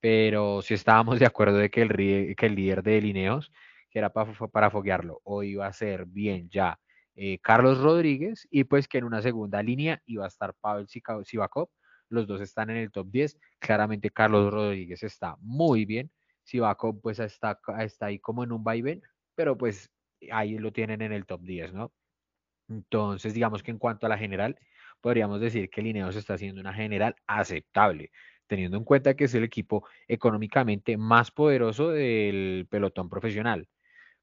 pero si estábamos de acuerdo de que el, que el líder de Lineos, que era para, para foguearlo, hoy iba a ser bien ya eh, Carlos Rodríguez y pues que en una segunda línea iba a estar Pavel Sivakov. Los dos están en el top 10. Claramente Carlos Rodríguez está muy bien. Sivakov pues está, ahí como en un vaivén, pero pues ahí lo tienen en el top 10, ¿no? Entonces, digamos que en cuanto a la general, podríamos decir que Lineos está haciendo una general aceptable, teniendo en cuenta que es el equipo económicamente más poderoso del pelotón profesional.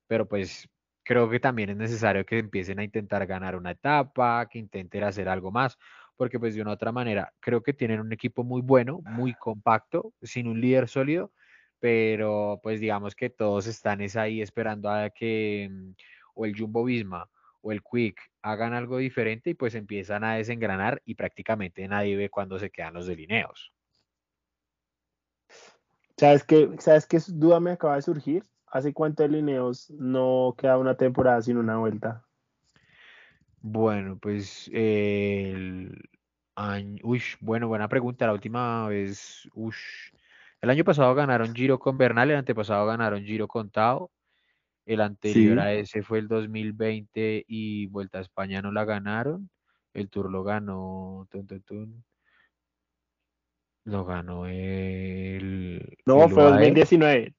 Pero pues creo que también es necesario que empiecen a intentar ganar una etapa, que intenten hacer algo más, porque pues de una u otra manera creo que tienen un equipo muy bueno, muy compacto, sin un líder sólido, pero pues digamos que todos están ahí esperando a que mm, o el Jumbo Visma o el Quick hagan algo diferente y pues empiezan a desengranar y prácticamente nadie ve cuando se quedan los delineos. ¿Sabes qué, ¿Sabes qué duda me acaba de surgir? ¿Hace cuánto delineos no queda una temporada sin una vuelta? Bueno, pues el año, uy, bueno, buena pregunta. La última vez, uy, el año pasado ganaron Giro con Bernal, el antepasado ganaron Giro con Tao, el anterior a ese fue el 2020 y Vuelta a España no la ganaron. El Tour lo ganó. lo ganó el. No, fue 2019.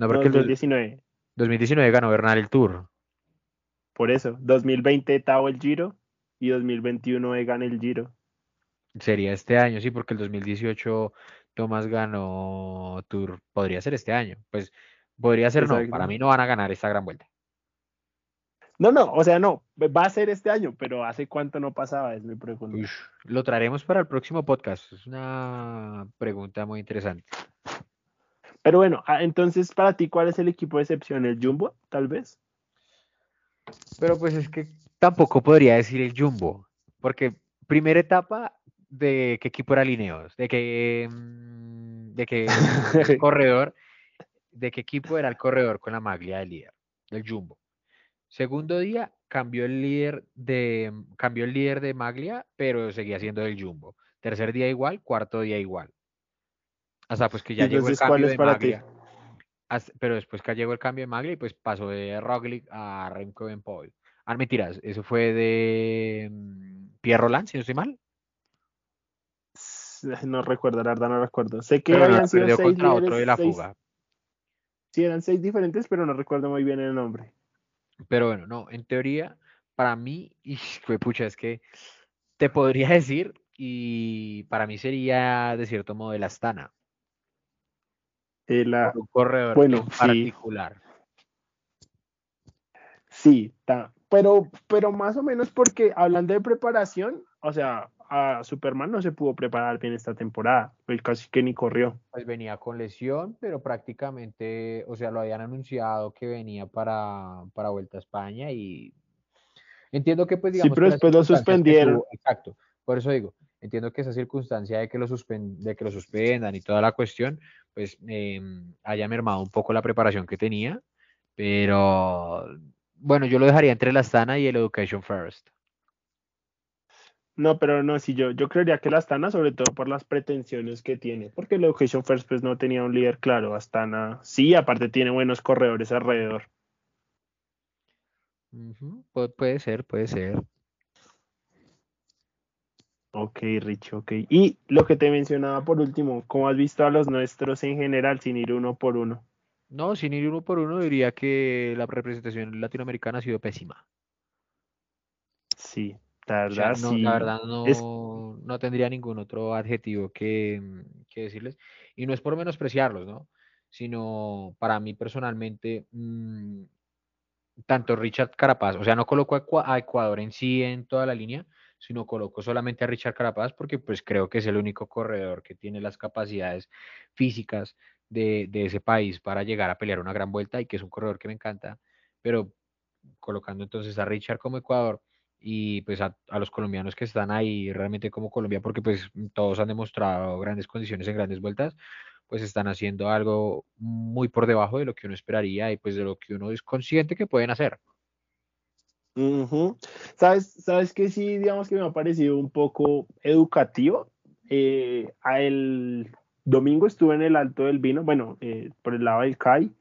No, porque 2019. 2019 ganó Bernal el Tour. Por eso, 2020 Tao el Giro y 2021 gana el Giro. Sería este año, sí, porque el 2018 Tomás ganó Tour. Podría ser este año. Pues Podría ser no, para mí no van a ganar esta gran vuelta. No, no, o sea, no, va a ser este año, pero ¿hace cuánto no pasaba? Es mi pregunta. lo traeremos para el próximo podcast. Es una pregunta muy interesante. Pero bueno, ah, entonces, para ti, ¿cuál es el equipo de excepción? ¿El Jumbo, tal vez? Pero pues es que tampoco podría decir el Jumbo, porque primera etapa de qué equipo era Lineos, de qué, mm, de qué corredor de qué equipo era el corredor con la maglia de líder, del Jumbo. Segundo día cambió el líder de cambió el líder de maglia, pero seguía siendo del Jumbo. Tercer día igual, cuarto día igual. Hasta pues que ya llegó el cambio de maglia. pero después que llegó el cambio de maglia y pues pasó de Roglic a Remco Paul. Ah, mentiras, eso fue de mm, Pierre Roland, si no estoy mal. No recuerdo, la verdad no recuerdo. Sé que habían sido contra otro de la fuga. Sí, eran seis diferentes, pero no recuerdo muy bien el nombre. Pero bueno, no, en teoría, para mí, y pucha, es que te podría decir, y para mí sería de cierto modo el Astana. El, un corredor bueno, particular. Sí, pero, pero más o menos porque hablando de preparación, o sea, a Superman no se pudo preparar bien esta temporada, él casi que ni corrió. Pues venía con lesión, pero prácticamente, o sea, lo habían anunciado que venía para, para Vuelta a España y entiendo que pues digamos... Sí, pero después lo suspendieron. exacto, por eso digo, entiendo que esa circunstancia de que lo, de que lo suspendan y toda la cuestión, pues em, haya mermado un poco la preparación que tenía, pero bueno, yo lo dejaría entre la Astana y el Education First. No, pero no, sí, yo, yo creería que la Astana, sobre todo por las pretensiones que tiene, porque el Education First pues no tenía un líder claro, Astana sí, aparte tiene buenos corredores alrededor. puede ser, puede ser. Ok, Rich, ok. Y lo que te mencionaba por último, ¿cómo has visto a los nuestros en general sin ir uno por uno? No, sin ir uno por uno diría que la representación latinoamericana ha sido pésima. Sí, la verdad, no, sí. La verdad no, no tendría ningún otro adjetivo que, que, decirles. Y no es por menospreciarlos, ¿no? Sino para mí personalmente, mmm, tanto Richard Carapaz, o sea, no coloco a Ecuador en sí en toda la línea, sino coloco solamente a Richard Carapaz porque pues creo que es el único corredor que tiene las capacidades físicas de, ese país para llegar a pelear una gran vuelta y que es un corredor que me encanta, pero colocando entonces a Richard como Ecuador y pues a, los colombianos que están ahí realmente como Colombia porque pues todos han demostrado grandes condiciones en grandes vueltas, pues están haciendo algo muy por debajo de lo que uno esperaría y pues de lo que uno es consciente que pueden hacer. ¿Sabes, ¿Sabes que sí, digamos que me ha parecido un poco educativo? Eh, el domingo estuve en el Alto del Vino, bueno, eh, por el lado del CAI,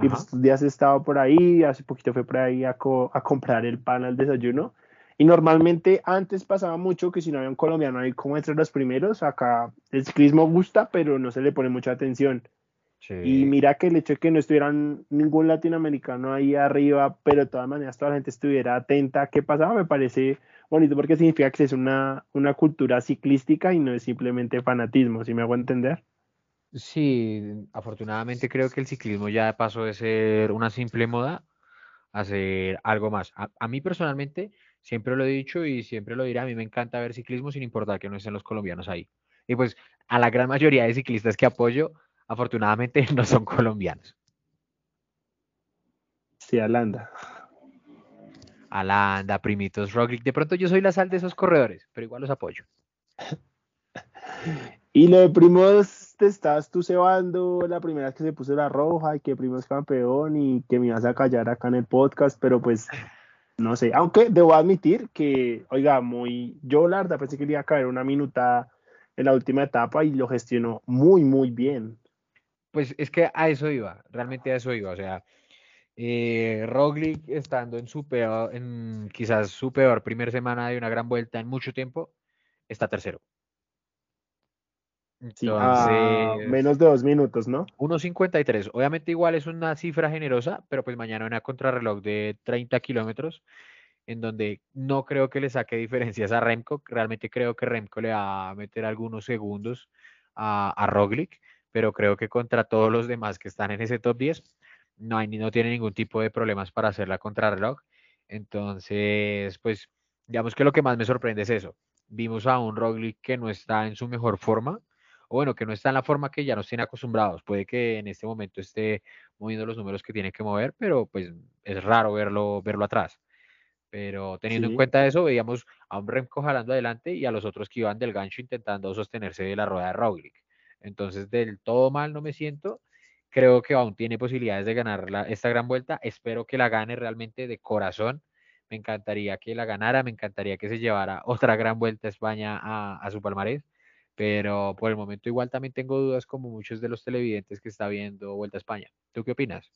y pues estos días he estado por ahí, hace poquito fue por ahí a, a, comprar el pan al desayuno, y normalmente antes pasaba mucho que si no había un colombiano ahí como entre los primeros, acá el ciclismo gusta, pero no se le pone mucha atención. Y mira que el hecho de que no estuvieran ningún latinoamericano ahí arriba, pero de todas maneras toda la gente estuviera atenta a qué pasaba, me parece bonito porque significa que es una, una cultura ciclística y no es simplemente fanatismo, si me hago entender? Sí, afortunadamente creo que el ciclismo ya pasó de ser una simple moda a ser algo más. A, a mí personalmente, siempre lo he dicho y siempre lo diré, a mí me encanta ver ciclismo sin importar que no estén los colombianos ahí. Y pues a la gran mayoría de ciclistas que apoyo, afortunadamente no son colombianos. Sí, Alanda. Alanda, Primitos, Roglic. De pronto yo soy la sal de esos corredores, pero igual los apoyo. Y lo de Primos, te estás tú cebando la primera vez que se puso la roja y que Primo es campeón y que me vas a callar acá en el podcast, pero pues no sé. Aunque debo admitir que, oiga, muy. Yo la verdad pensé que iba a caer una minuta en la última etapa y lo gestionó muy, muy bien. Pues es que a eso iba, realmente a eso iba. O sea, eh, Roglic estando en su peor, en quizás su peor primera semana de una gran vuelta en mucho tiempo, está tercero. Entonces, menos de dos minutos, ¿no? 1.53. Obviamente igual es una cifra generosa, pero pues mañana una contrarreloj de 30 kilómetros, en donde no creo que le saque diferencias a Remco. Realmente creo que Remco le va a meter algunos segundos a, a Roglic pero creo que contra todos los demás que están en ese top 10, no, hay, no tiene ningún tipo de problemas para hacer la contrarreloj. Entonces, pues, digamos que lo que más me sorprende es eso. Vimos a un Roglic que no está en su mejor forma, o bueno, que no está en la forma que ya nos tiene acostumbrados. Puede que en este momento esté moviendo los números que tiene que mover, pero pues es raro verlo, verlo atrás. Pero teniendo en cuenta eso, veíamos a un Remco jalando adelante y a los otros que iban del gancho intentando sostenerse de la rueda de Roglic. Entonces, del todo mal no me siento. Creo que aún tiene posibilidades de ganar esta gran vuelta. Espero que la gane realmente de corazón. Me encantaría que la ganara, me encantaría que se llevara otra gran vuelta a España a, su palmarés. Pero por el momento igual también tengo dudas como muchos de los televidentes que está viendo Vuelta a España. ¿Tú qué opinas?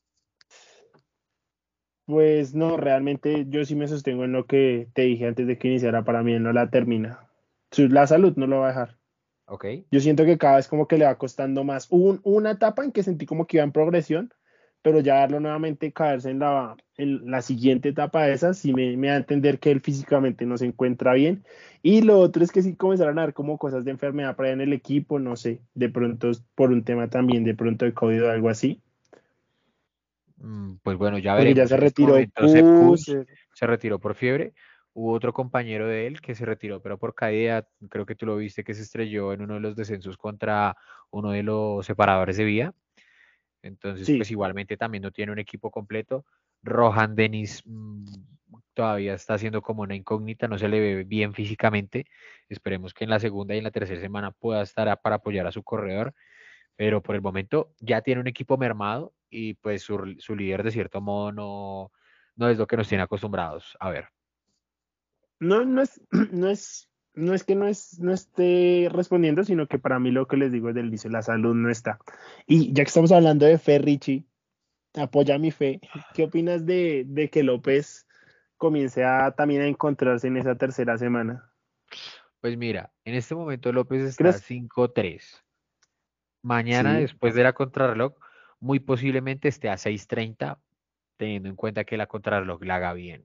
Pues no, realmente yo sí me sostengo en lo que te dije antes de que iniciara. Para mí no la termina. La salud no lo va a dejar. Yo siento que cada vez como que le va costando más. Hubo una etapa en que sentí como que iba en progresión, pero ya verlo nuevamente caerse en la, en la siguiente etapa de esas, sí me, me da a entender que él físicamente no se encuentra bien. Y lo otro es que sí comenzaron a dar como cosas de enfermedad para en el equipo, no sé, de pronto por un tema también, de pronto de COVID o algo así. Mm, pues bueno, ya veremos. ya se retiró se retiró por fiebre. Hubo otro compañero de él que se retiró, pero por caída, creo que tú lo viste, que se estrelló en uno de los descensos contra uno de los separadores de vía. Entonces, pues igualmente también no tiene un equipo completo. Rohan Dennis mm, todavía está siendo como una incógnita, no se le ve bien físicamente. Esperemos que en la segunda y en la tercera semana pueda estar para apoyar a su corredor, pero por el momento ya tiene un equipo mermado y pues su, líder de cierto modo no, no es lo que nos tiene acostumbrados a ver. No, no es, no es, no es que no, es, no esté respondiendo, sino que para mí lo que les digo es del dice, la salud no está. Y ya que estamos hablando de fe, Richie, apoya mi fe. ¿Qué opinas de, de que López comience a también a encontrarse en esa tercera semana? Pues mira, en este momento López está 5-3. Mañana, después de la contrarreloj, muy posiblemente esté a 6.30, teniendo en cuenta que la contrarreloj la haga bien.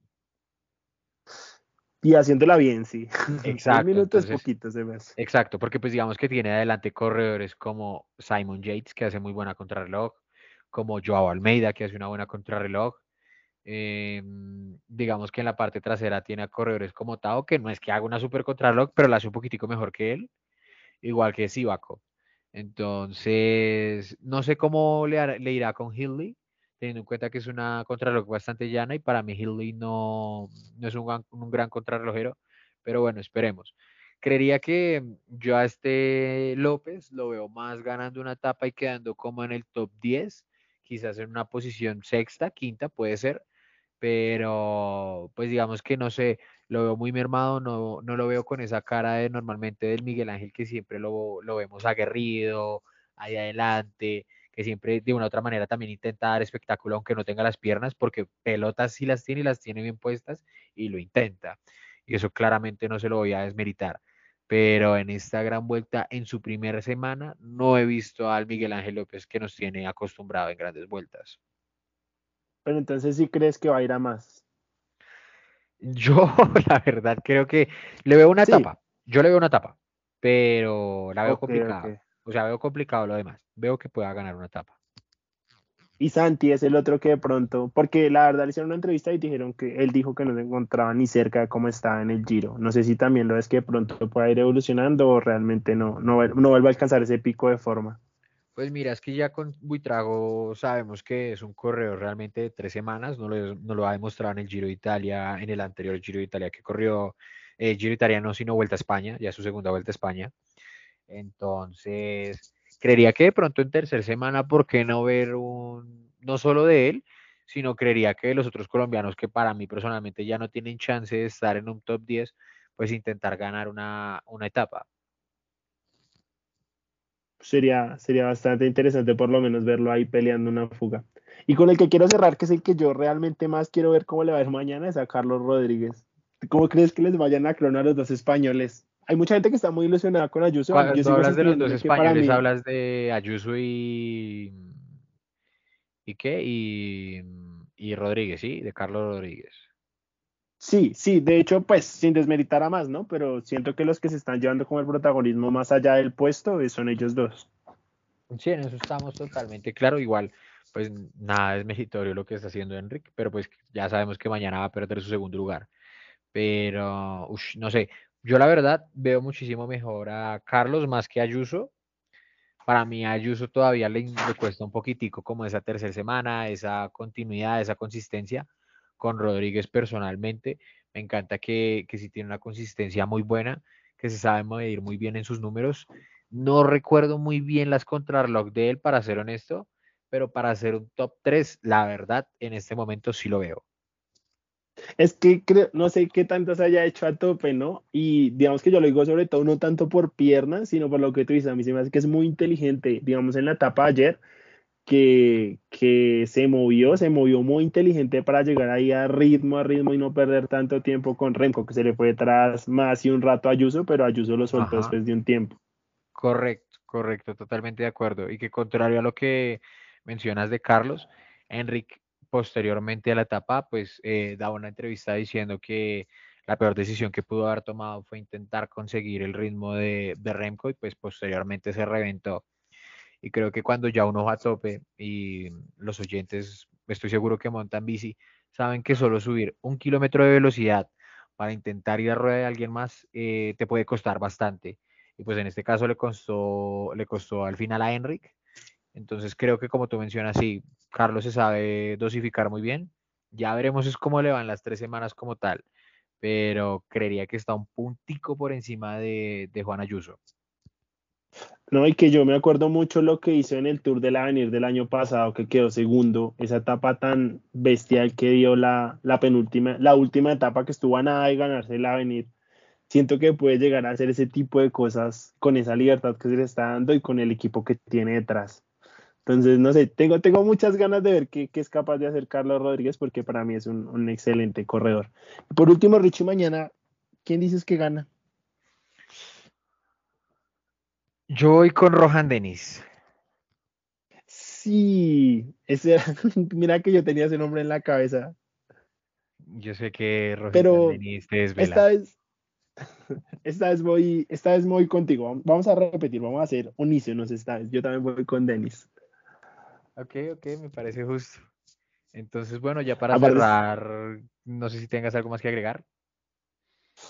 Y haciéndola bien, sí. Exacto. minutos poquitos de más. Exacto, porque pues digamos que tiene adelante corredores como Simon Yates, que hace muy buena contrarreloj, como Joao Almeida, que hace una buena contrarreloj. Em, digamos que en la parte trasera tiene a corredores como Tao, que no es que haga una super contrarreloj, pero la hace un poquitico mejor que él, igual que Sivaco. Entonces, no sé cómo le, le irá con Hilley, teniendo en cuenta que es una contrarreloj bastante llana y para mí Hilley no, no es un, un gran contrarrelojero, pero bueno, esperemos. Creería que yo a este López lo veo más ganando una etapa y quedando como en el top 10, quizás en una posición sexta, quinta, puede ser, pero pues digamos que no sé, lo veo muy mermado, no, no lo veo con esa cara de normalmente del Miguel Ángel que siempre lo, lo vemos aguerrido, ahí adelante, que siempre de una u otra manera también intenta dar espectáculo aunque no tenga las piernas, porque pelotas sí las tiene y las tiene bien puestas y lo intenta. Y eso claramente no se lo voy a desmeritar. Pero en esta gran vuelta, en su primera semana, no he visto al Miguel Ángel López que nos tiene acostumbrado en grandes vueltas. Pero entonces sí crees que va a ir a más. Yo, la verdad, creo que le veo una etapa. Yo le veo una etapa, pero la veo complicada. O sea, veo complicado lo demás. Veo que pueda ganar una etapa. Y Santi es el otro que de pronto, porque la verdad le hicieron una entrevista y dijeron que él dijo que no se encontraba ni cerca de cómo estaba en el Giro. No sé si también lo es que de pronto pueda ir evolucionando o realmente no, no, no vuelva a alcanzar ese pico de forma. Pues mira, es que ya con Buitrago sabemos que es un corredor realmente de tres semanas, no lo, no lo ha demostrado en el Giro de Italia, en el anterior Giro de Italia que corrió, eh, Giro Italiano sino Vuelta a España, ya su segunda Vuelta a España. Entonces, creería que de pronto en tercera semana, ¿por qué no ver un, no solo de él, sino creería que los otros colombianos que para mí personalmente ya no tienen chance de estar en un top 10, pues intentar ganar una, una etapa. Sería, sería bastante interesante por lo menos verlo ahí peleando una fuga. Y con el que quiero cerrar, que es el que yo realmente más quiero ver cómo le va a ir mañana, es a Carlos Rodríguez. ¿Cómo crees que les vayan a clonar los dos españoles? Hay mucha gente que está muy ilusionada con Ayuso. Cuando hablas de los dos españoles, hablas de Ayuso y. ¿Y qué? Y, y Rodríguez, ¿sí? De Carlos Rodríguez. Sí, sí, de hecho, pues sin desmeritar a más, ¿no? Pero siento que los que se están llevando como el protagonismo más allá del puesto eh, son ellos dos. Sí, en eso estamos totalmente claro. Igual, pues nada es meritorio lo que está haciendo Enrique, pero pues ya sabemos que mañana va a perder su segundo lugar. Pero, no sé, yo la verdad veo muchísimo mejor a Carlos más que a Ayuso. Para mí a Ayuso todavía le, cuesta un poquitico como esa tercera semana, esa continuidad, esa consistencia. Con Rodríguez personalmente, me encanta que, que sí tiene una consistencia muy buena, que se sabe medir muy bien en sus números. No recuerdo muy bien las contrarreloj de él, para ser honesto, pero para ser un top 3, la verdad, en este momento sí lo veo. Es que creo, no sé qué tanto se haya hecho a tope, ¿no? Y digamos que yo lo digo sobre todo no tanto por piernas, sino por lo que tú dices. A mí se me hace que es muy inteligente, digamos, en la etapa ayer, que, que se movió, se movió muy inteligente para llegar ahí a ritmo, a ritmo y no perder tanto tiempo con Remco, que se le fue detrás más y un rato a Ayuso, pero Ayuso lo soltó después de un tiempo. Correcto, correcto, totalmente de acuerdo. Y que contrario a lo que mencionas de Carlos, Enrique posteriormente a la etapa, pues eh, daba una entrevista diciendo que la peor decisión que pudo haber tomado fue intentar conseguir el ritmo de, de Remco y pues posteriormente se reventó. Y creo que cuando ya uno va a tope y los oyentes, estoy seguro que montan bici, saben que solo subir un kilómetro de velocidad para intentar ir a rueda de alguien más, eh, te puede costar bastante. Y pues en este caso le costó, le costó al final a Enric. Entonces creo que como tú mencionas, sí, Carlos se sabe dosificar muy bien. Ya veremos es cómo le van las tres semanas como tal. Pero creería que está un puntico por encima de, de Juan Ayuso. No, y que yo me acuerdo mucho lo que hizo en el Tour del Avenir del año pasado, que quedó segundo, esa etapa tan bestial que dio la, la penúltima, la última etapa que estuvo a nada de ganarse el Avenir. Siento que puede llegar a hacer ese tipo de cosas con esa libertad que se le está dando y con el equipo que tiene detrás. Entonces, no sé, tengo, tengo muchas ganas de ver qué, qué es capaz de hacer Carlos Rodríguez porque para mí es un, un excelente corredor. por último, Richie, mañana, ¿quién dices que gana? Yo voy con Rohan Denis. Sí, ese mira que yo tenía ese nombre en la cabeza. Yo sé que Rohan Pero Denis te Esta vez, esta vez voy, esta vez voy contigo. Vamos a repetir, vamos a hacer unísonos esta vez. Yo también voy con Denis. Ok, ok, me parece justo. Entonces, bueno, ya para cerrar, no sé si tengas algo más que agregar.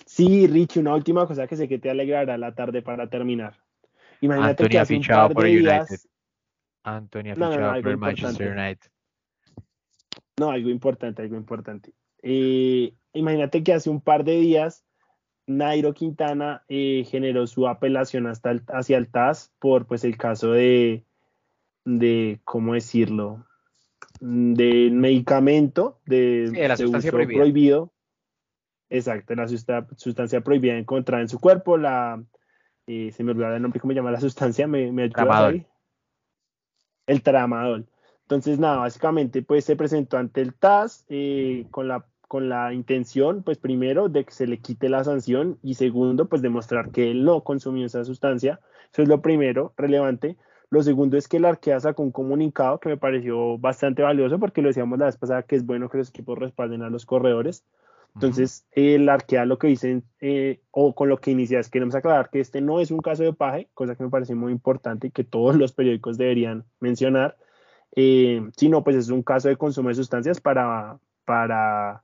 Sí, Rich, una última cosa que sé que te alegrará la tarde para terminar. Imagínate que hace un par de días... Antonio fichado por el Manchester United. No, algo importante, algo importante. Eh, imagínate que hace un par de días Nairo Quintana eh, generó su apelación hasta hacia el TAS por pues el caso de, de ¿cómo decirlo? Del medicamento de, la sustancia prohibido. Exacto, la sustancia prohibida encontrada en su cuerpo, la y se me olvidó el nombre, ¿cómo se llama la sustancia? ¿Me, me tramadol. El tramadol. Entonces, nada, básicamente, pues se presentó ante el TAS eh, con, la, con la intención, pues primero, de que se le quite la sanción y segundo, pues demostrar que él no consumió esa sustancia. Eso es lo primero, relevante. Lo segundo es que el Arquea sacó un comunicado que me pareció bastante valioso porque lo decíamos la vez pasada que es bueno que los equipos respalden a los corredores. Entonces, el arquea lo que dicen, eh, o con lo que inicias, queremos aclarar que este no es un caso de paje, cosa que me parece muy importante y que todos los periódicos deberían mencionar, eh, sino pues es un caso de consumo de sustancias para, para,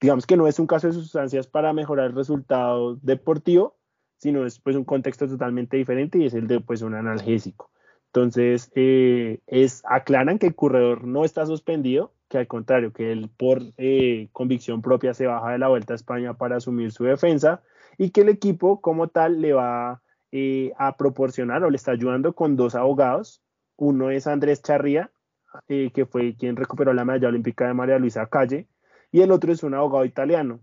digamos que no es un caso de sustancias para mejorar el resultado deportivo, sino es pues un contexto totalmente diferente y es el de pues un analgésico. Entonces, eh, es, aclaran que el corredor no está suspendido, que al contrario, que él por eh, convicción propia se baja de la Vuelta a España para asumir su defensa y que el equipo como tal le va eh, a proporcionar o le está ayudando con dos abogados. Uno es Andrés Charría, eh, que fue quien recuperó la medalla olímpica de María Luisa Calle, y el otro es un abogado italiano.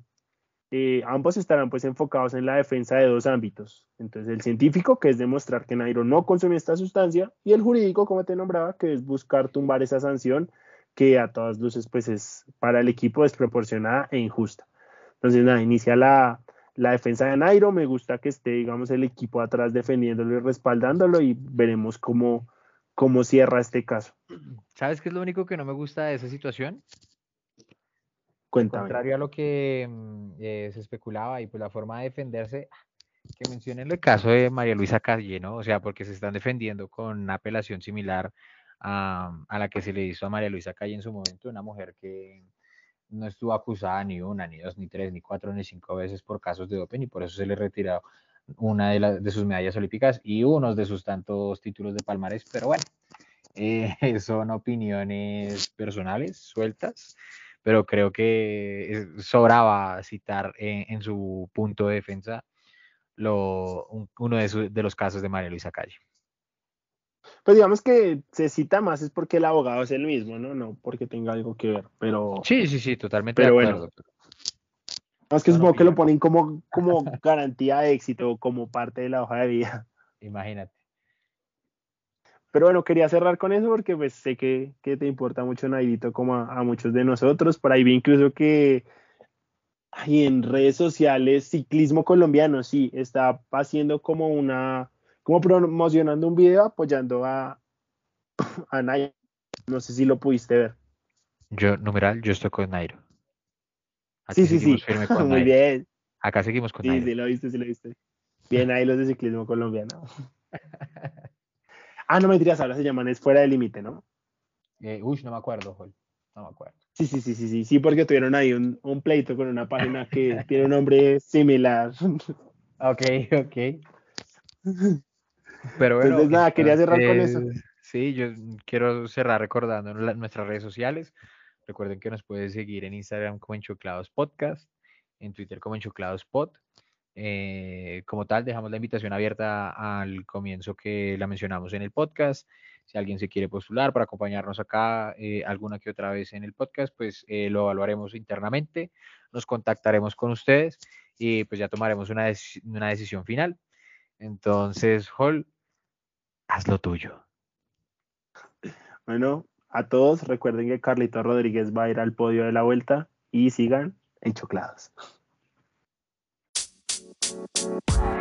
Ambos estarán pues enfocados en la defensa de dos ámbitos. Entonces el científico, que es demostrar que Nairo no consumió esta sustancia, y el jurídico, como te nombraba, que es buscar tumbar esa sanción que a todas luces pues es para el equipo desproporcionada e injusta. Entonces nada, inicia la, defensa de Nairo, me gusta que esté digamos el equipo atrás defendiéndolo y respaldándolo y veremos cómo, cómo cierra este caso. ¿Sabes qué es lo único que no me gusta de esa situación? Contrario a lo que mm, eh, se especulaba y pues la forma de defenderse, que mencionen el caso de María Luisa Calle, ¿no? O sea, porque se están defendiendo con una apelación similar a, la que se le hizo a María Luisa Calle en su momento, una mujer que no estuvo acusada ni una, ni dos, ni tres, ni cuatro, ni cinco veces por casos de doping y por eso se le retiró una de, de sus medallas olímpicas y unos de sus tantos títulos de palmarés, pero bueno, eh, son opiniones personales, sueltas, pero creo que sobraba citar en, su punto de defensa lo, uno de, de los casos de María Luisa Calle. Pues digamos que se cita más es porque el abogado es el mismo, ¿no? No porque tenga algo que ver, pero... Sí, sí, sí, totalmente pero de acuerdo. Bueno. Es que supongo que lo ponen como, como garantía de éxito, como parte de la hoja de vida. Imagínate. Pero bueno, quería cerrar con eso porque pues sé que, que te importa mucho Nairito como a, muchos de nosotros. Por ahí vi incluso que en redes sociales ciclismo colombiano, sí, está haciendo como una como promocionando un video apoyando a, a Nairo. No sé si lo pudiste ver. Yo, numeral, yo estoy con Nairo. sí, sí, sí. Muy bien. Acá seguimos con Nairo. Sí, sí, lo viste, sí, lo viste. Bien, ahí los de ciclismo colombiano. ah, no me dirías, ahora se llaman Es Fuera del Límite, ¿no? Eh, uy, no me acuerdo, Joel. No me acuerdo. Sí, sí, sí, sí, sí, sí, porque tuvieron ahí un, un pleito con una página que tiene un nombre similar. Ok, ok. Pero bueno. Entonces, nada, quería cerrar con eso. Sí, yo quiero cerrar recordando nuestras redes sociales. Recuerden que nos pueden seguir en Instagram como Enchoclados Podcast, en Twitter como Enchoclados Pod. Eh, como tal, dejamos la invitación abierta al comienzo que la mencionamos en el podcast. Si alguien se quiere postular para acompañarnos acá eh, alguna que otra vez en el podcast, pues eh, lo evaluaremos internamente, nos contactaremos con ustedes y pues ya tomaremos una, una decisión final. Entonces, Hall, haz lo tuyo. Bueno, a todos recuerden que Carlito Rodríguez va a ir al podio de la vuelta y sigan enchoclados. Bye.